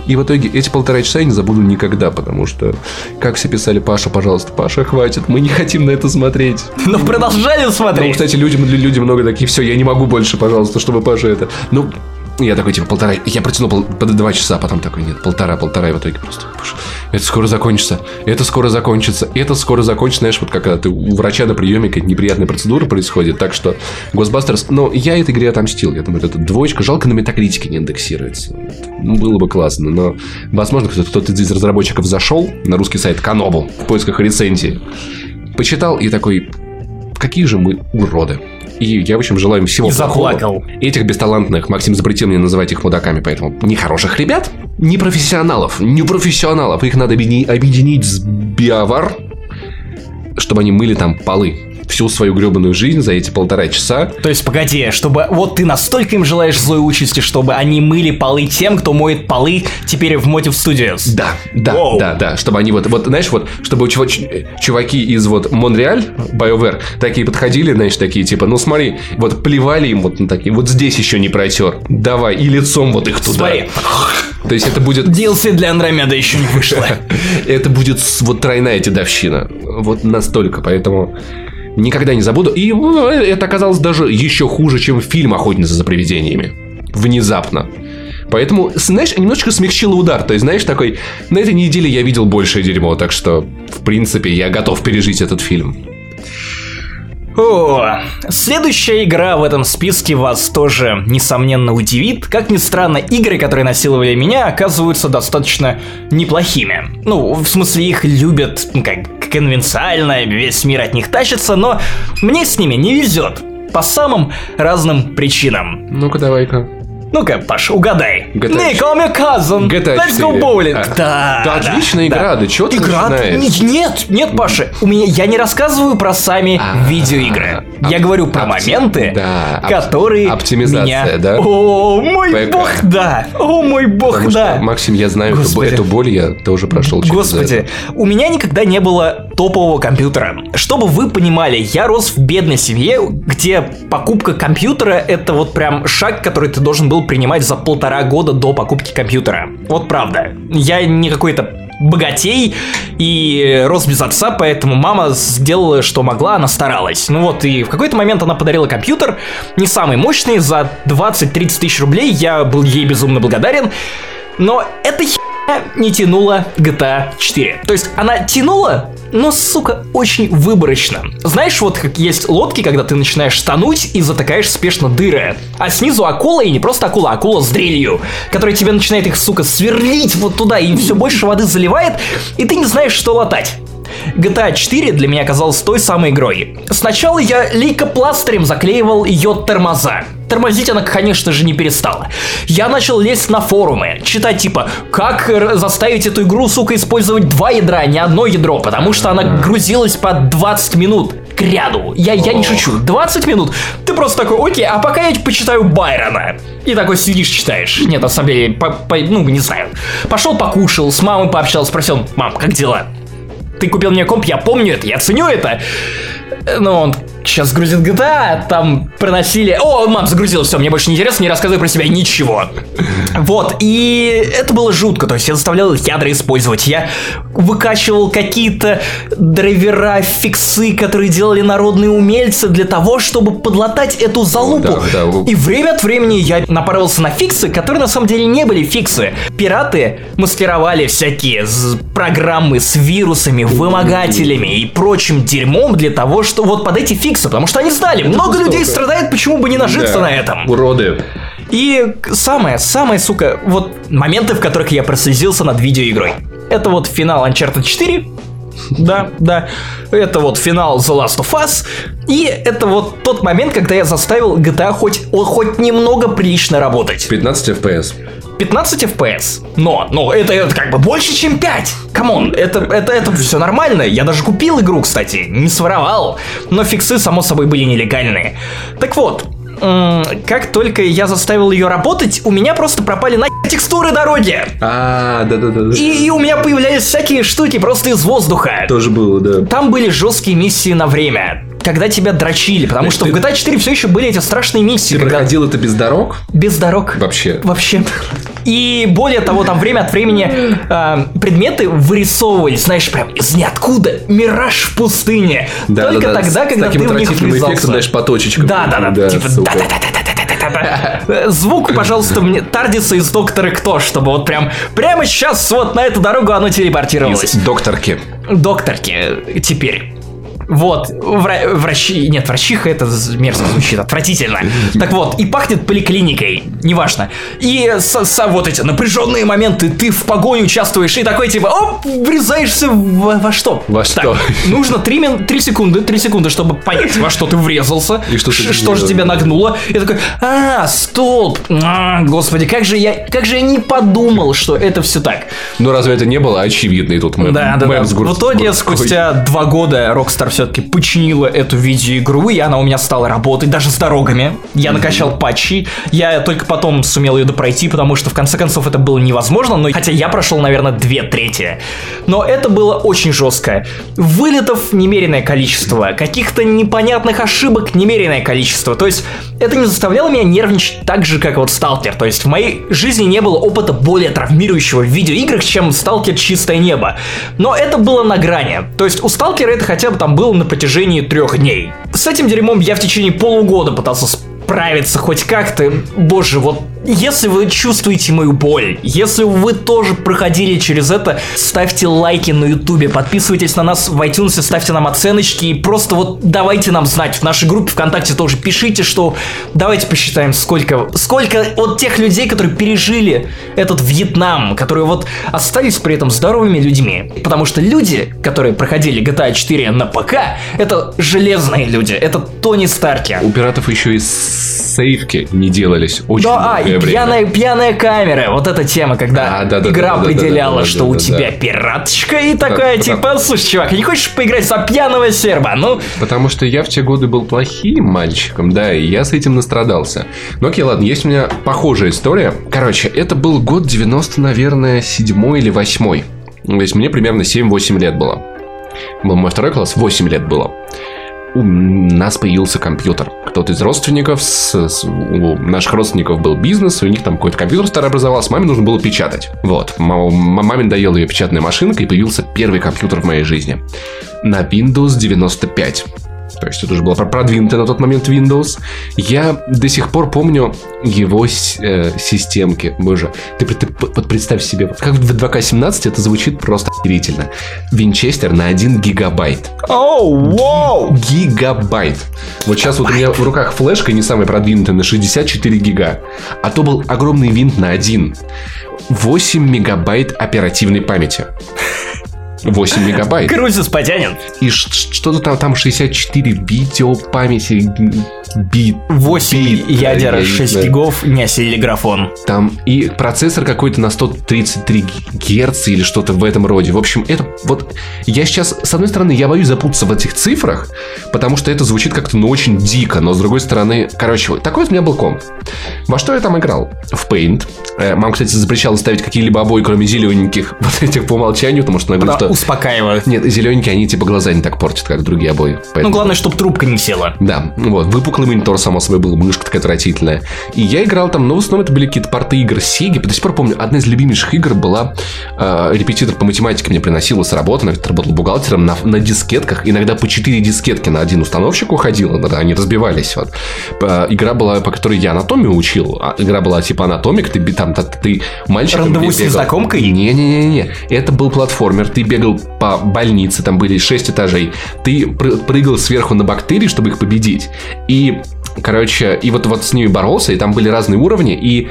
И в итоге эти полтора часа я не забуду никогда, потому что, как все писали, Паша, пожалуйста, Паша, хватит, мы не хотим на это смотреть. Но продолжаем смотреть. Ну, кстати, люди, люди много такие, все, я не могу больше, пожалуйста, чтобы Паша это... Ну, я такой, типа, полтора... Я протянул пол... под два часа, потом такой, нет, полтора, полтора, и в итоге просто... Это скоро закончится, это скоро закончится, это скоро закончится, знаешь, вот когда ты у врача на приеме какая-то неприятная процедура происходит, так что Ghostbusters... Но я этой игре отомстил, я думаю, это двоечка, жалко на метакритике не индексируется. Ну, было бы классно, но, возможно, кто-то из разработчиков зашел на русский сайт Канобу в поисках рецензии, почитал и такой, какие же мы уроды. И я, в общем, желаю им всего и заплакал. Этих бесталантных, Максим запретил мне называть их мудаками, поэтому нехороших ребят, не профессионалов, не профессионалов, их надо объединить с Биовар, чтобы они мыли там полы всю свою гребаную жизнь за эти полтора часа. То есть, погоди, чтобы вот ты настолько им желаешь злой участи, чтобы они мыли полы тем, кто моет полы теперь в Motive Studios. Да, да, Воу. да, да, чтобы они вот, вот, знаешь, вот, чтобы чуваки из вот Монреаль, BioWare, такие подходили, знаешь, такие, типа, ну смотри, вот плевали им вот на такие, вот здесь еще не протер, давай, и лицом вот их туда. Смотри. То есть это будет... DLC для Андромеда еще не вышло. Это будет вот тройная дедовщина. Вот настолько, поэтому Никогда не забуду. И ну, это оказалось даже еще хуже, чем фильм «Охотница за привидениями». Внезапно. Поэтому, знаешь, немножечко смягчило удар. То есть, знаешь, такой, на этой неделе я видел большее дерьмо, так что, в принципе, я готов пережить этот фильм. О, следующая игра в этом списке вас тоже, несомненно, удивит. Как ни странно, игры, которые насиловали меня, оказываются достаточно неплохими. Ну, в смысле, их любят, ну, как конвенциально, весь мир от них тащится, но мне с ними не везет. По самым разным причинам. Ну-ка, давай-ка. Ну-ка, Паш, угадай. GTA... call me cousin. GTA Let's go bowling. А. Да, да, отличная да, игра, да, да чё ты игра... начинаешь? Нет, нет, Паша, у меня я не рассказываю про сами а, видеоигры. Я говорю про моменты, которые меня... да? О, мой бог, да. О, мой бог, да. Максим, я знаю эту боль, я тоже прошел через Господи, у меня никогда не было топового компьютера. Чтобы вы понимали, я рос в бедной семье, где покупка компьютера это вот прям шаг, который ты должен был принимать за полтора года до покупки компьютера. Вот правда. Я не какой-то богатей и рос без отца, поэтому мама сделала, что могла, она старалась. Ну вот, и в какой-то момент она подарила компьютер, не самый мощный, за 20-30 тысяч рублей, я был ей безумно благодарен, но это херня не тянула GTA 4. То есть она тянула, но, сука, очень выборочно. Знаешь, вот как есть лодки, когда ты начинаешь тонуть и затыкаешь спешно дыры. А снизу акула, и не просто акула, а акула с дрелью, которая тебя начинает их, сука, сверлить вот туда, и все больше воды заливает, и ты не знаешь, что латать. GTA 4 для меня оказалась той самой игрой. Сначала я лейкопластырем заклеивал ее тормоза. Тормозить она, конечно же, не перестала. Я начал лезть на форумы, читать типа, как заставить эту игру, сука, использовать два ядра, а не одно ядро, потому что она грузилась по 20 минут к ряду. Я, я не шучу. 20 минут. Ты просто такой, окей, а пока я почитаю Байрона. И такой сидишь, читаешь. Нет, на самом деле, по, по, ну, не знаю. Пошел покушал, с мамой пообщался, спросил, мам, как дела? Ты купил мне комп, я помню это, я ценю это. Но он сейчас грузит GTA, там проносили... О, мам, загрузил, все, мне больше не интересно, не рассказывай про себя ничего. Вот, и это было жутко, то есть я заставлял ядра использовать, я выкачивал какие-то драйвера, фиксы, которые делали народные умельцы для того, чтобы подлатать эту залупу. Да, да. И время от времени я напарывался на фиксы, которые на самом деле не были фиксы. Пираты маскировали всякие программы с вирусами, вымогателями и прочим дерьмом для того, что вот под эти фиксы, потому что они знали, много людей страдает, почему бы не нажиться да, на этом. Уроды. И самое, самое, сука, вот моменты, в которых я прослезился над видеоигрой. Это вот финал Uncharted 4, да, да. Это вот финал The Last of Us. И это вот тот момент, когда я заставил GTA хоть, хоть немного прилично работать. 15 FPS. 15 FPS. Но, но это, это как бы больше, чем 5. Come on, это, это, это все нормально. Я даже купил игру, кстати, не своровал. Но фиксы, само собой, были нелегальные. Так вот, как только я заставил ее работать, у меня просто пропали на текстуры дороги. А, да-да-да. И, и у меня появлялись всякие штуки просто из воздуха. Тоже было, да. Там были жесткие миссии на время когда тебя дрочили, потому что в GTA 4 все еще были эти страшные миссии. Ты когда... проходил это без дорог? Без дорог. Вообще. Вообще. И более того, там время от времени э, предметы вырисовывались, знаешь, прям из ниоткуда. Мираж в пустыне. Да, Только да, да. тогда, когда ты в них врезался. эффектом, знаешь, по точечкам. Да, да, да. Типа, да, да, да, да, да, да. Звук, пожалуйста, мне Тардиса из Доктора Кто, чтобы вот прям прямо сейчас вот на эту дорогу оно телепортировалось. Из докторки. Докторки теперь. Вот, вра- врачи, нет, врачиха это мерзко звучит, отвратительно. Так вот, и пахнет поликлиникой, неважно. И с, с, вот эти напряженные моменты, ты в погоне участвуешь и такой типа, оп, врезаешься в, во что? Во так, что? Нужно 3, 3 секунды, 3 секунды, чтобы понять, во что ты врезался, и что, ты что же тебя нагнуло. И такой, а, столб, а, господи, как же я, как же я не подумал, что это все так. Ну разве это не было очевидно? И тут мы, да, да, да. В итоге, спустя два года Rockstar все все-таки починила эту видеоигру, и она у меня стала работать, даже с дорогами. Я накачал патчи, я только потом сумел ее допройти, потому что в конце концов это было невозможно, но хотя я прошел, наверное, две трети. Но это было очень жестко. Вылетов немеренное количество, каких-то непонятных ошибок немеренное количество. То есть это не заставляло меня нервничать так же, как вот Сталкер. То есть в моей жизни не было опыта более травмирующего в видеоиграх, чем Сталкер Чистое Небо. Но это было на грани. То есть у Сталкера это хотя бы там был на протяжении трех дней. С этим дерьмом я в течение полугода пытался справиться хоть как-то. Боже, вот если вы чувствуете мою боль, если вы тоже проходили через это, ставьте лайки на ютубе, подписывайтесь на нас в iTunes, ставьте нам оценочки и просто вот давайте нам знать. В нашей группе ВКонтакте тоже пишите, что давайте посчитаем, сколько, сколько вот тех людей, которые пережили этот Вьетнам, которые вот остались при этом здоровыми людьми. Потому что люди, которые проходили GTA 4 на ПК, это железные люди, это Тони Старки. У пиратов еще и сейфки не делались очень да, а, пьяная, пьяная камера. Вот эта тема, когда а, да, да, игра да, определяла, да, да, что да, у да, тебя да. пираточка и такая, да, типа, потому... слушай, чувак, не хочешь поиграть за пьяного серба? Ну... Потому что я в те годы был плохим мальчиком, да, и я с этим настрадался. Ну окей, ладно, есть у меня похожая история. Короче, это был год 90, наверное, седьмой или восьмой. То есть мне примерно 7-8 лет было. Был мой второй класс, 8 лет было у нас появился компьютер. Кто-то из родственников, с, с, у наших родственников был бизнес, у них там какой-то компьютер старый образовался, маме нужно было печатать. Вот, маме доела ее печатная машинка, и появился первый компьютер в моей жизни. На Windows 95. То есть это уже было продвинутое на тот момент Windows. Я до сих пор помню его э, системки. Боже, ты, ты вот представь себе, как в 2К17 это звучит просто охерительно. Винчестер на 1 гигабайт. Оу, oh, wow. Гигабайт. Вот сейчас вот у меня в руках флешка не самая продвинутая на 64 гига. А то был огромный винт на 1. 8 мегабайт оперативной памяти. 8 мегабайт. Крузис потянет. И что-то там, там 64 видео памяти. бит. 8 бит, ядер, я 6 знаю. гигов, не осилили графон. Там и процессор какой-то на 133 герца или что-то в этом роде. В общем, это вот... Я сейчас, с одной стороны, я боюсь запутаться в этих цифрах, потому что это звучит как-то, ну, очень дико, но с другой стороны... Короче, такой у меня был комп. Во что я там играл? В Paint. Э, мама, кстати, запрещала ставить какие-либо обои, кроме зелененьких, вот этих по умолчанию, потому что она говорит, что... Успокаивают. Нет, зелененькие, они типа глаза не так портят, как другие обои. Поэтому... Ну, главное, чтобы трубка не села. Да, вот. Выпуклый монитор, само собой, был, мышка такая отвратительная. И я играл там, но в основном это были какие-то порты игр Сеги. До сих пор помню, одна из любимейших игр была... Э, репетитор по математике мне приносила с работы, она работал бухгалтером на, на дискетках. Иногда по 4 дискетки на один установщик уходило, да, они разбивались. Вот. Э, игра была, по которой я анатомию учил. А, игра была типа анатомик, ты там ты мальчик. Рандеву с незнакомкой? Не-не-не-не. Это был платформер. Ты бегал по больнице, там были 6 этажей. Ты прыгал сверху на бактерии, чтобы их победить. И короче, и вот, вот с ними боролся, и там были разные уровни, и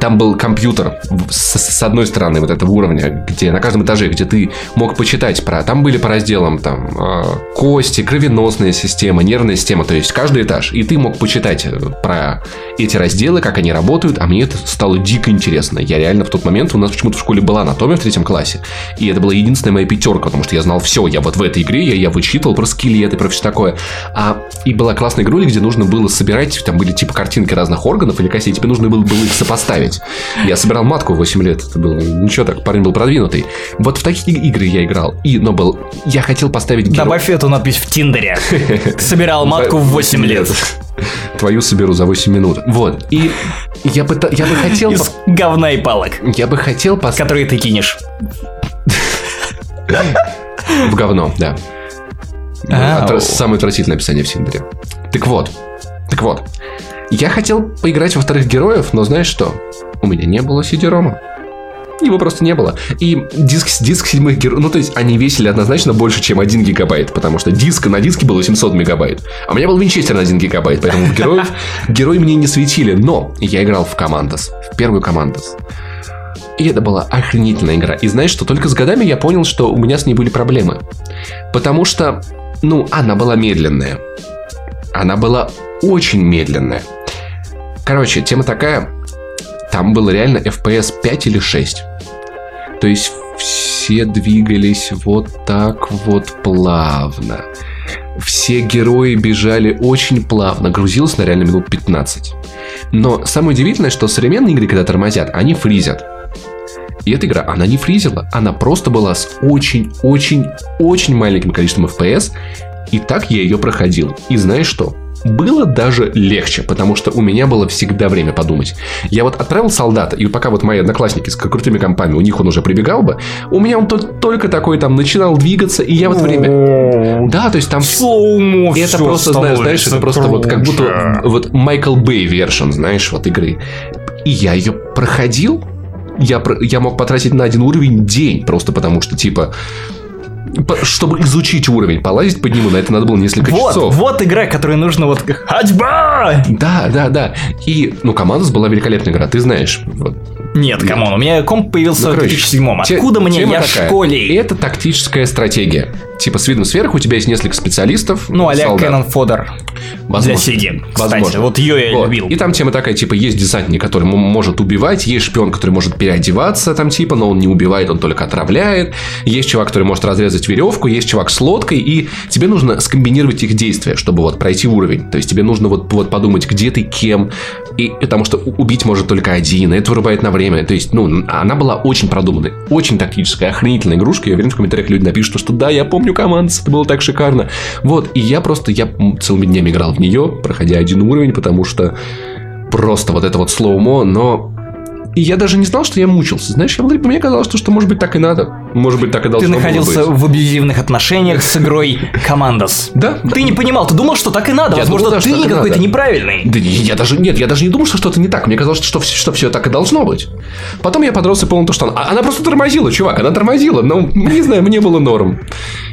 там был компьютер с, с одной стороны вот этого уровня, где на каждом этаже, где ты мог почитать про... Там были по разделам там э, кости, кровеносная система, нервная система, то есть каждый этаж. И ты мог почитать э, про эти разделы, как они работают, а мне это стало дико интересно. Я реально в тот момент, у нас почему-то в школе была анатомия в третьем классе, и это была единственная моя пятерка, потому что я знал все, я вот в этой игре, я, я вычитывал про скелеты, про все такое. А, и была классная игруля, где нужно было собирать, там были типа картинки разных органов или костей, тебе нужно было, было их сопоставить оставить. Я собирал матку в 8 лет. Это было ничего так, парень был продвинутый. Вот в такие игры я играл. И, но был... Я хотел поставить героя. Добавь эту надпись в Тиндере. Собирал матку в 8 лет. Твою соберу за 8 минут. Вот. И я бы, я бы хотел... Из говна и палок. Я бы хотел поставить... Которые ты кинешь. В говно, да. Самое отвратительное описание в Синдере. Так вот. Так вот. Я хотел поиграть во вторых героев, но знаешь что? У меня не было CD-рома. Его просто не было. И диск, диск седьмых героев... Ну, то есть, они весили однозначно больше, чем 1 гигабайт. Потому что диск на диске было 700 мегабайт. А у меня был винчестер на 1 гигабайт. Поэтому героев, герои мне не светили. Но я играл в Командос. В первую Командос. И это была охренительная игра. И знаешь что, только с годами я понял, что у меня с ней были проблемы. Потому что, ну, она была медленная. Она была очень медленная. Короче, тема такая. Там было реально FPS 5 или 6. То есть все двигались вот так вот плавно. Все герои бежали очень плавно. Грузилось на реально минут 15. Но самое удивительное, что современные игры, когда тормозят, они фризят. И эта игра, она не фризила. Она просто была с очень-очень-очень маленьким количеством FPS. И так я ее проходил. И знаешь что? Было даже легче, потому что у меня было всегда время подумать. Я вот отправил солдата, и пока вот мои одноклассники с крутыми компами, у них он уже прибегал бы, у меня он только такой там начинал двигаться, и я вот время... Да, то есть там... Это просто, знаешь, знаешь, это просто вот как будто вот Майкл Бэй вершин, знаешь, вот игры. И я ее проходил, я, я мог потратить на один уровень день, просто потому что, типа, чтобы изучить уровень, полазить по нему, на это надо было несколько вот, часов. Вот игра, которую нужно вот ходьба! Да, да, да. И, ну, Commandos была великолепная игра, ты знаешь. Вот. Нет, come on, у меня комп появился ну, в 2007 Откуда мне? Я в школе. Это тактическая стратегия. Типа с видом сверху у тебя есть несколько специалистов. Ну, а-ля Cannon Fodder. Для Сеги. Кстати, вот ее я вот. любил. И там тема такая, типа, есть десантник, который может убивать, есть шпион, который может переодеваться, там, типа, но он не убивает, он только отравляет. Есть чувак, который может разрезать веревку, есть чувак с лодкой, и тебе нужно скомбинировать их действия, чтобы вот пройти уровень. То есть тебе нужно вот, вот подумать, где ты, кем, и потому что убить может только один, и это вырубает на время. То есть, ну, она была очень продуманной, очень тактическая, охренительная игрушка. Я уверен, в комментариях люди напишут, что да, я помню команду, это было так шикарно. Вот, и я просто, я целыми днями играл в нее, проходя один уровень, потому что просто вот это вот слоумо, но и я даже не знал, что я мучился. Знаешь, я, мне казалось, что, что может быть так и надо. Может быть так и должно Ты находился в абьюзивных отношениях с игрой Командос. Да. Ты не понимал, ты думал, что так и надо. Возможно, ты какой-то неправильный. Да я даже, нет, я даже не думал, что что-то не так. Мне казалось, что, что все так и должно быть. Потом я подрос и понял то, что она, она просто тормозила, чувак, она тормозила. Но, не знаю, мне было норм.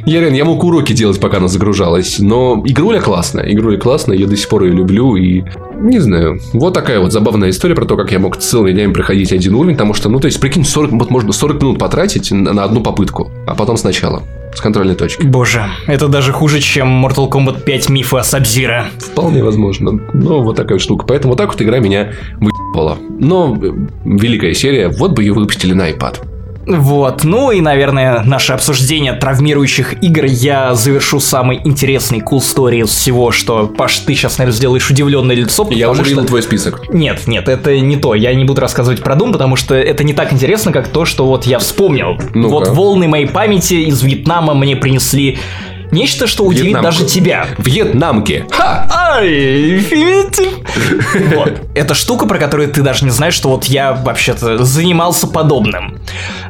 Я реально, я мог уроки делать, пока она загружалась. Но игруля классная, игруля классная, я до сих пор ее люблю. И не знаю, вот такая вот забавная история про то, как я мог целыми днями проходить один уровень, потому что, ну, то есть, прикинь, 40, вот можно 40 минут потратить на одну попытку, а потом сначала. с контрольной точки. Боже, это даже хуже, чем Mortal Kombat 5 мифы о Сабзира. Вполне возможно. Ну, вот такая штука. Поэтому вот так вот игра меня выебала. Но э, великая серия, вот бы ее выпустили на iPad. Вот, ну и, наверное, наше обсуждение травмирующих игр я завершу самый интересный cool story из всего, что, Паш, ты сейчас, наверное, сделаешь удивленное лицо. Я уже видел твой список. Нет, нет, это не то. Я не буду рассказывать про Doom, потому что это не так интересно, как то, что вот я вспомнил. ну Вот волны моей памяти из Вьетнама мне принесли Нечто, что удивит Вьетнамку. даже тебя. Вьетнамки. Ха! Ай, Вот. Это штука, про которую ты даже не знаешь, что вот я вообще-то занимался подобным.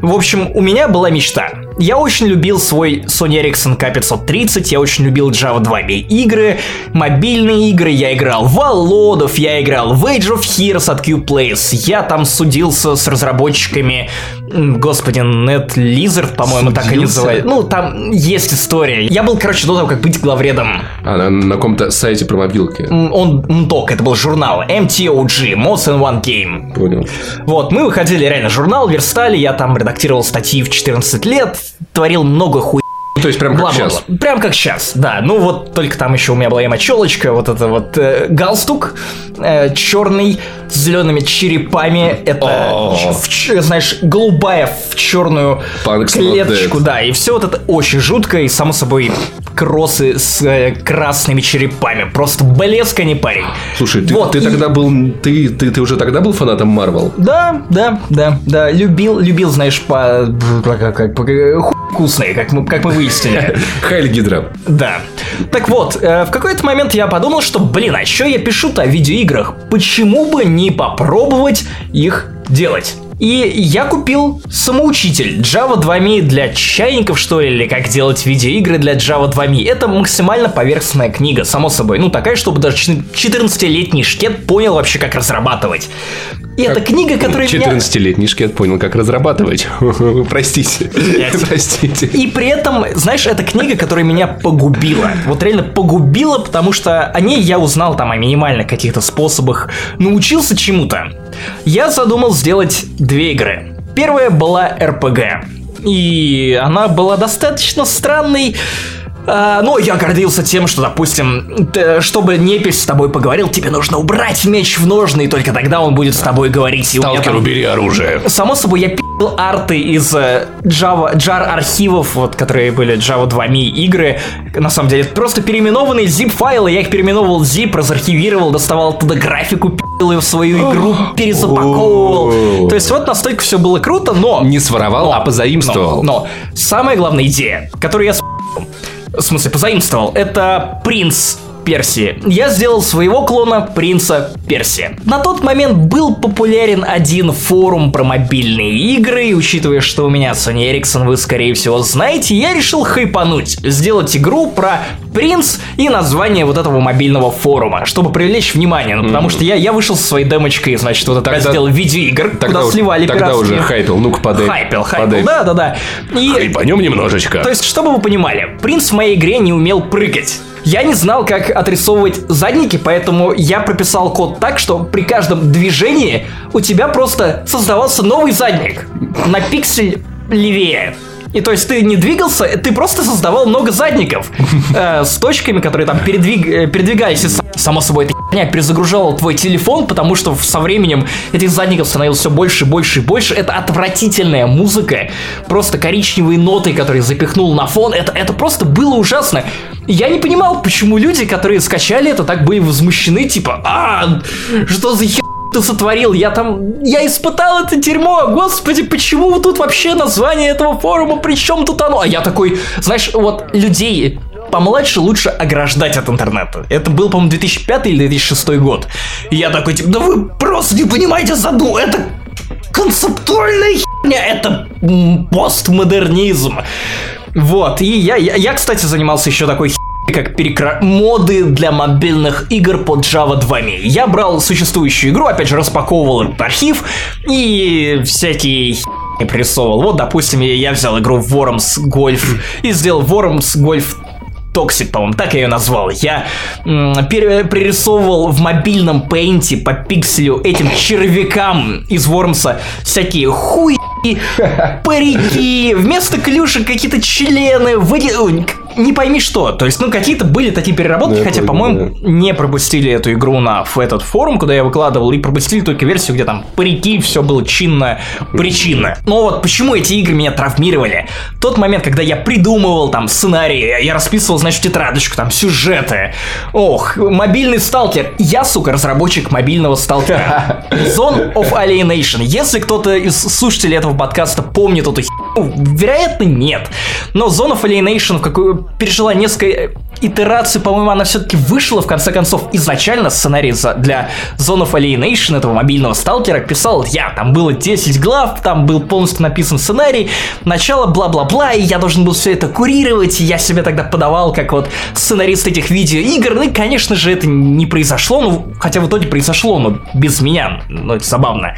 В общем, у меня была мечта. Я очень любил свой Sony Ericsson K530, я очень любил Java 2 игры, мобильные игры, я играл в Володов, я играл в Age of Heroes от Q-Plays, я там судился с разработчиками, господи, Net Lizard, по-моему, так и называют. Ну, там есть история. Я был, короче, до того, как быть главредом. А, на, на каком-то сайте про мобилки. Он, МТОК, это был журнал, MTOG, Mods in One Game. Понял. Вот, мы выходили реально журнал, верстали, я там редактировал статьи в 14 лет, творил много хуй то есть прям как Бла -бла -бла. сейчас. Прям как сейчас, да. Ну вот только там еще у меня была и мочелочка, вот это вот э, галстук э, черный с зелеными черепами. Это, в, знаешь, голубая в черную Punks клеточку, да. И все вот это очень жутко и само собой кроссы с э, красными черепами. Просто блеск, а не парень. Слушай, ты, вот, ты и... тогда был, ты, ты, ты уже тогда был фанатом Марвел? Да, да, да, да. Любил, любил, знаешь, по, как, как, по, вкусные, как мы, как мы выяснили. Хайль Гидра. Да. Так вот, э, в какой-то момент я подумал, что, блин, а что я пишу-то о видеоиграх? Почему бы не попробовать их делать? И я купил самоучитель Java 2Me для чайников, что ли, или как делать видеоигры для Java 2Me. Это максимально поверхностная книга, само собой. Ну, такая, чтобы даже 14-летний шкет понял вообще, как разрабатывать. И как... это книга, которая 14-летний меня... шкет понял, как разрабатывать. Простите. Простите. И при этом, знаешь, это книга, которая меня погубила. Вот реально погубила, потому что о ней я узнал там о минимальных каких-то способах, научился чему-то. Я задумал сделать две игры. Первая была RPG. И она была достаточно странной, а, но я гордился тем, что, допустим, ты, чтобы непись с тобой поговорил, тебе нужно убрать меч в ножны, и только тогда он будет с тобой говорить. Сталкер, там... убери оружие. Само собой, я пи***л арты из э, Java, jar архивов, вот, которые были Java 2Me игры. На самом деле, просто переименованные zip-файлы, я их переименовывал zip, разархивировал, доставал оттуда графику, пи***л ее в свою игру, перезапаковывал. То есть вот настолько все было круто, но... Не своровал, а позаимствовал. Но, но самая главная идея, которую я в смысле, позаимствовал, это принц Персии. Я сделал своего клона принца Персии. На тот момент был популярен один форум про мобильные игры, и учитывая, что у меня Sony Ericsson, вы скорее всего знаете, я решил хайпануть, сделать игру про принц и название вот этого мобильного форума, чтобы привлечь внимание, ну, потому mm-hmm. что я, я вышел со своей демочкой, значит, вот это раздел видеоигр, тогда, куда сливали Тогда пиратские. уже хайпел, ну-ка подай. Хайпел, хайпел, да-да-да. И... Хайпанем немножечко. То есть, чтобы вы понимали, принц в моей игре не умел прыгать. Я не знал, как отрисовывать задники, поэтому я прописал код так, что при каждом движении у тебя просто создавался новый задник на пиксель левее. И то есть ты не двигался, ты просто создавал много задников э, с точками, которые там передвиг, э, передвигались. И само собой, эта херня перезагружала твой телефон, потому что со временем этих задников становилось все больше и больше и больше. Это отвратительная музыка, просто коричневые ноты, которые запихнул на фон. Это, это просто было ужасно. Я не понимал, почему люди, которые скачали это, так были возмущены, типа, а, что за хер ты сотворил? Я там... Я испытал это дерьмо! Господи, почему тут вообще название этого форума? При чем тут оно? А я такой, знаешь, вот людей помладше лучше ограждать от интернета. Это был, по-моему, 2005 или 2006 год. И я такой, типа, да вы просто не понимаете заду, это концептуальная херня, это постмодернизм. Вот, и я, я, я, кстати, занимался еще такой как перекра... моды для мобильных игр под Java 2.me. Я брал существующую игру, опять же, распаковывал этот архив и всякие пририсовывал. Вот, допустим, я взял игру Worms Golf и сделал Worms Golf Toxic, по-моему, так я ее назвал. Я пририсовывал в мобильном пейнте по пикселю этим червякам из Вормса всякие хуй парики, вместо клюшек какие-то члены, выди не пойми что. То есть, ну, какие-то были такие переработки, да, хотя, по-моему, да. не пропустили эту игру на в этот форум, куда я выкладывал, и пропустили только версию, где там парики, все было чинно, причинно. Но вот почему эти игры меня травмировали? Тот момент, когда я придумывал там сценарии, я расписывал, значит, тетрадочку, там, сюжеты. Ох, мобильный сталкер. Я, сука, разработчик мобильного сталкера. Zone of Alienation. Если кто-то из слушателей этого подкаста помнит эту херню, вероятно, нет. Но Zone of Alienation в какую пережила несколько итераций, по-моему, она все-таки вышла, в конце концов, изначально сценарий для Zone of Alienation, этого мобильного сталкера, писал я. Там было 10 глав, там был полностью написан сценарий, начало бла-бла-бла, и я должен был все это курировать, и я себя тогда подавал как вот сценарист этих видеоигр, ну и, конечно же, это не произошло, ну, хотя в итоге произошло, но без меня, ну, это забавно.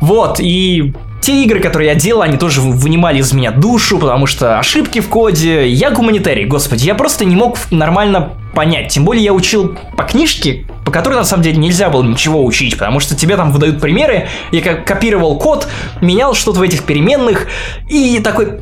Вот, и те игры, которые я делал, они тоже вынимали из меня душу, потому что ошибки в коде. Я гуманитарий, господи, я просто не мог нормально понять. Тем более я учил по книжке, по которой на самом деле нельзя было ничего учить, потому что тебе там выдают примеры, я как копировал код, менял что-то в этих переменных, и такой,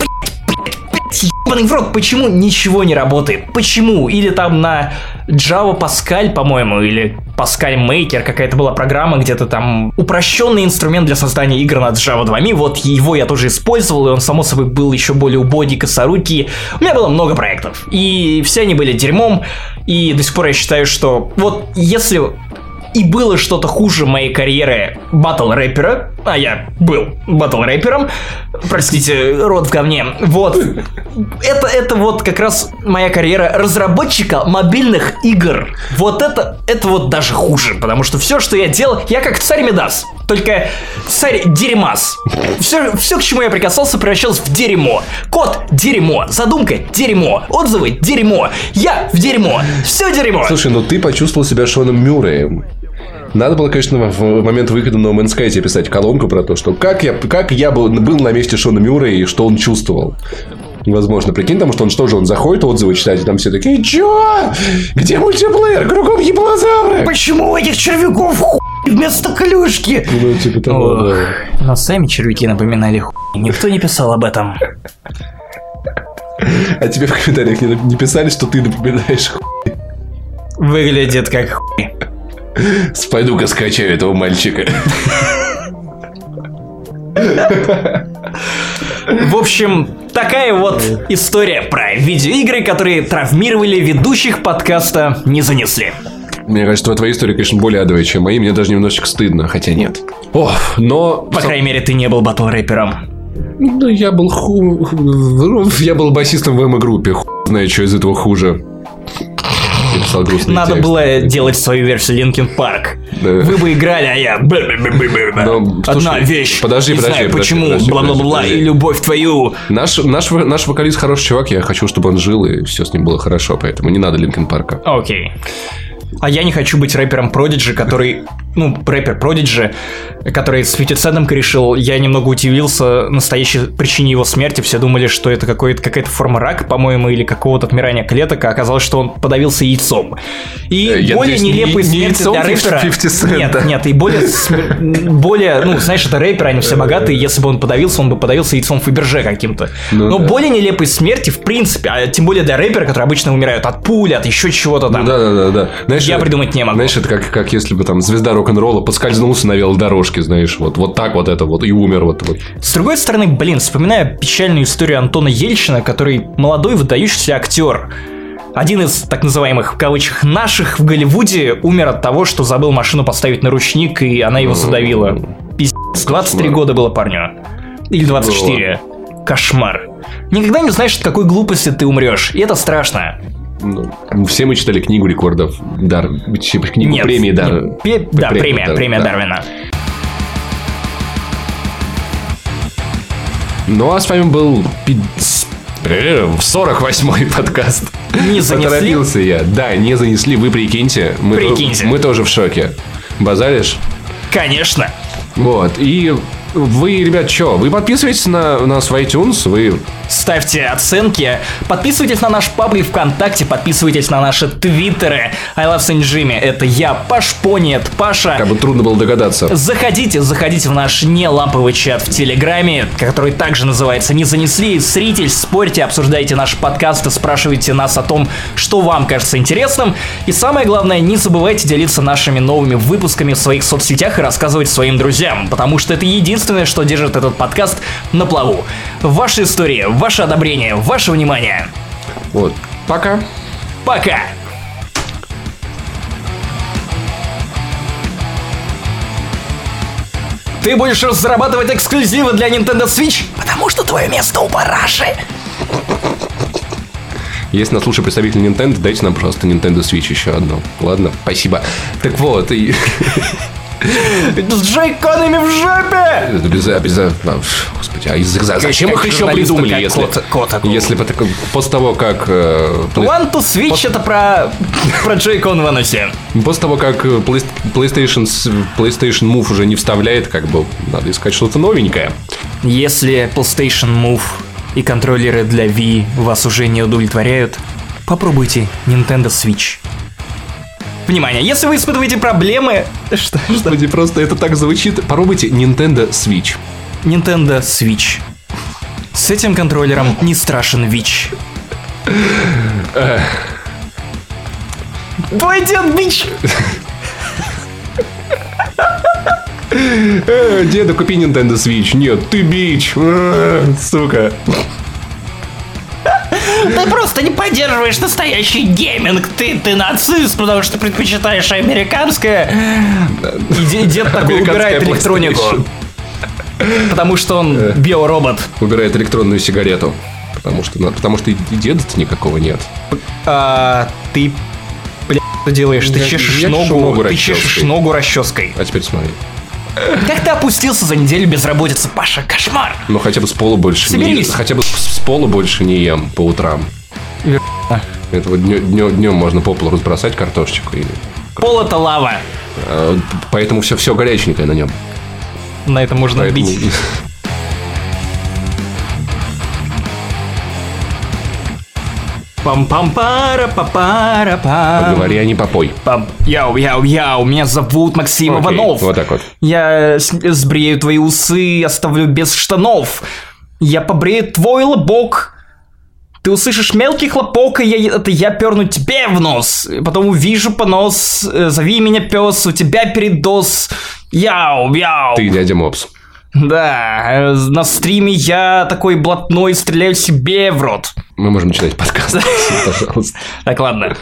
ебаный в рот, почему ничего не работает? Почему? Или там на Java Pascal, по-моему, или Pascal Maker какая-то была программа, где-то там упрощенный инструмент для создания игр над Java 2. Вот его я тоже использовал, и он, само собой, был еще более убогий, косорукий. У меня было много проектов, и все они были дерьмом, и до сих пор я считаю, что вот если и было что-то хуже моей карьеры батл рэпера, а я был батл рэпером, простите, рот в говне, вот, это, это вот как раз моя карьера разработчика мобильных игр. Вот это, это вот даже хуже, потому что все, что я делал, я как царь Медас, только царь дерьмас. Все, все, к чему я прикасался, превращалось в дерьмо. Код – дерьмо, задумка – дерьмо, отзывы – дерьмо, я в дерьмо, все дерьмо. Слушай, ну ты почувствовал себя Шоном Мюрреем. Надо было, конечно, в момент выхода No Man's Sky писать колонку про то, что как я, как я был, был на месте Шона Мюра и что он чувствовал. Возможно, прикинь, потому что он что же, он заходит отзывы читать, и там все такие, чё? Где мультиплеер? Кругом еблозавры! Почему у этих червяков хуй вместо клюшки? Ну, типа того, Ох, да. Но сами червяки напоминали хуй. Никто не писал об этом. А тебе в комментариях не, не писали, что ты напоминаешь хуй? Выглядит как хуй. Пойду-ка скачаю этого мальчика. В общем, такая вот история про видеоигры, которые травмировали ведущих подкаста «Не занесли». Мне кажется, твоя история, конечно, более адовая, чем мои. Мне даже немножечко стыдно, хотя нет. О, но... По крайней мере, ты не был батл-рэпером. Ну, я был ху... Я был басистом в эмо-группе. Ху... Знаю, что из этого хуже написал грустный Надо текст. было делать свою версию Linkin Park. Да. Вы бы играли, а я... Но, Одна слушай, вещь. Подожди, не подожди, знаю, подожди, почему, бла-бла-бла, и любовь твою. Наш, наш, наш вокалист хороший чувак, я хочу, чтобы он жил, и все с ним было хорошо, поэтому не надо Линкин Парка. Окей. А я не хочу быть рэпером Продиджи, который ну, рэпер Продиджи, который с 50 Центом решил, я немного удивился настоящей причине его смерти. Все думали, что это какая-то форма рака, по-моему, или какого-то отмирания клеток, а оказалось, что он подавился яйцом. И э, я более нелепой не, смерти не для рэпера... 50 нет, нет, и более, более, ну, знаешь, это рэперы, они все богатые, если бы он подавился, он бы подавился яйцом Фаберже каким-то. Ну, Но да. более нелепой смерти, в принципе, а тем более для рэпера, которые обычно умирают от пули, от еще чего-то там. Ну, да, да, да, да. Знаешь, я придумать не могу. Знаешь, это как, как если бы там звезда рок-н-ролла поскользнулся на велодорожке, знаешь, вот, вот так вот это вот, и умер вот, вот. С другой стороны, блин, вспоминаю печальную историю Антона Ельчина, который молодой выдающийся актер. Один из так называемых, в кавычках, наших в Голливуде умер от того, что забыл машину поставить на ручник, и она его задавила. Пиздец, 23 года было парню. Или 24. Кошмар. Никогда не знаешь, от какой глупости ты умрешь, и это страшно. Ну, все мы читали книгу рекордов, Дар, книгу нет, премии Дар. Нет, пе, да, премия, премия, Дар, премия да. Дарвина. Ну, а с вами был 48-й подкаст. Не занесли? Поторопился я. Да, не занесли, вы прикиньте. Мы, прикиньте. мы тоже в шоке. Базаришь? Конечно. Вот, и Вы, ребят, что? Вы подписываетесь на нас в iTunes? Вы... Ставьте оценки. Подписывайтесь на наш паблик ВКонтакте. Подписывайтесь на наши твиттеры. I love Saint Jimmy. Это я, Паш Понет, Паша. Как бы трудно было догадаться. Заходите, заходите в наш не ламповый чат в Телеграме, который также называется «Не занесли». Сритель, спорьте, обсуждайте наш подкаст и спрашивайте нас о том, что вам кажется интересным. И самое главное, не забывайте делиться нашими новыми выпусками в своих соцсетях и рассказывать своим друзьям, потому что это единственное, что держит этот подкаст на плаву. Ваша история, ваше одобрение, ваше внимание. Вот. Пока. Пока. Ты будешь разрабатывать эксклюзивы для Nintendo Switch, потому что твое место у параши. Если нас слушает представитель Nintendo, дайте нам просто Nintendo Switch еще одну. Ладно, спасибо. Так вот, и... С джойконами в жопе! Без, без, господи, а зачем их еще придумали, если, кот, кот если после того, как... Э, One to Switch пос... это про, про джойкон в. После того, как э, PlayStation, PlayStation Move уже не вставляет, как бы, надо искать что-то новенькое. Если PlayStation Move и контроллеры для Wii вас уже не удовлетворяют, попробуйте Nintendo Switch. Внимание, если вы испытываете проблемы... Что? Господи, просто это так звучит. Попробуйте Nintendo Switch. Nintendo Switch. С этим контроллером не страшен ВИЧ. Твой дед бич! Э, деда, купи Nintendo Switch. Нет, ты бич. Э, сука. Ты просто не поддерживаешь настоящий гейминг. Ты, ты нацист, потому что предпочитаешь американское. И дед такой убирает электронику. Потому что он э. биоробот. Убирает электронную сигарету. Потому что, потому что и деда-то никакого нет. А, ты, бля, что делаешь? Ты чешешь ногу, ногу ты чешешь ногу расческой. А теперь смотри. Как ты опустился за неделю безработицы, Паша? Кошмар! Ну, хотя бы с пола больше Соберись. не Хотя бы с пола больше не ем по утрам. Верно. Это вот днем, днем можно по полу разбросать картошечку. Или... Пол это лава. А, поэтому все, все горяченькое на нем. На это можно Поэтому... бить. пам пам пара па пара пам Поговори, а не попой. Пам. Яу, яу, яу, меня зовут Максим Окей, Иванов. Вот так вот. Я сбрею твои усы, оставлю без штанов. Я побрею твой лобок. Ты услышишь мелкий хлопок, и я, это я перну тебе в нос. Потом увижу понос. Э, зови меня пес, у тебя передоз. Яу, яу. Ты дядя Мопс. Да, на стриме я такой блатной стреляю себе в рот. Мы можем начинать подкаст, пожалуйста. Так, ладно.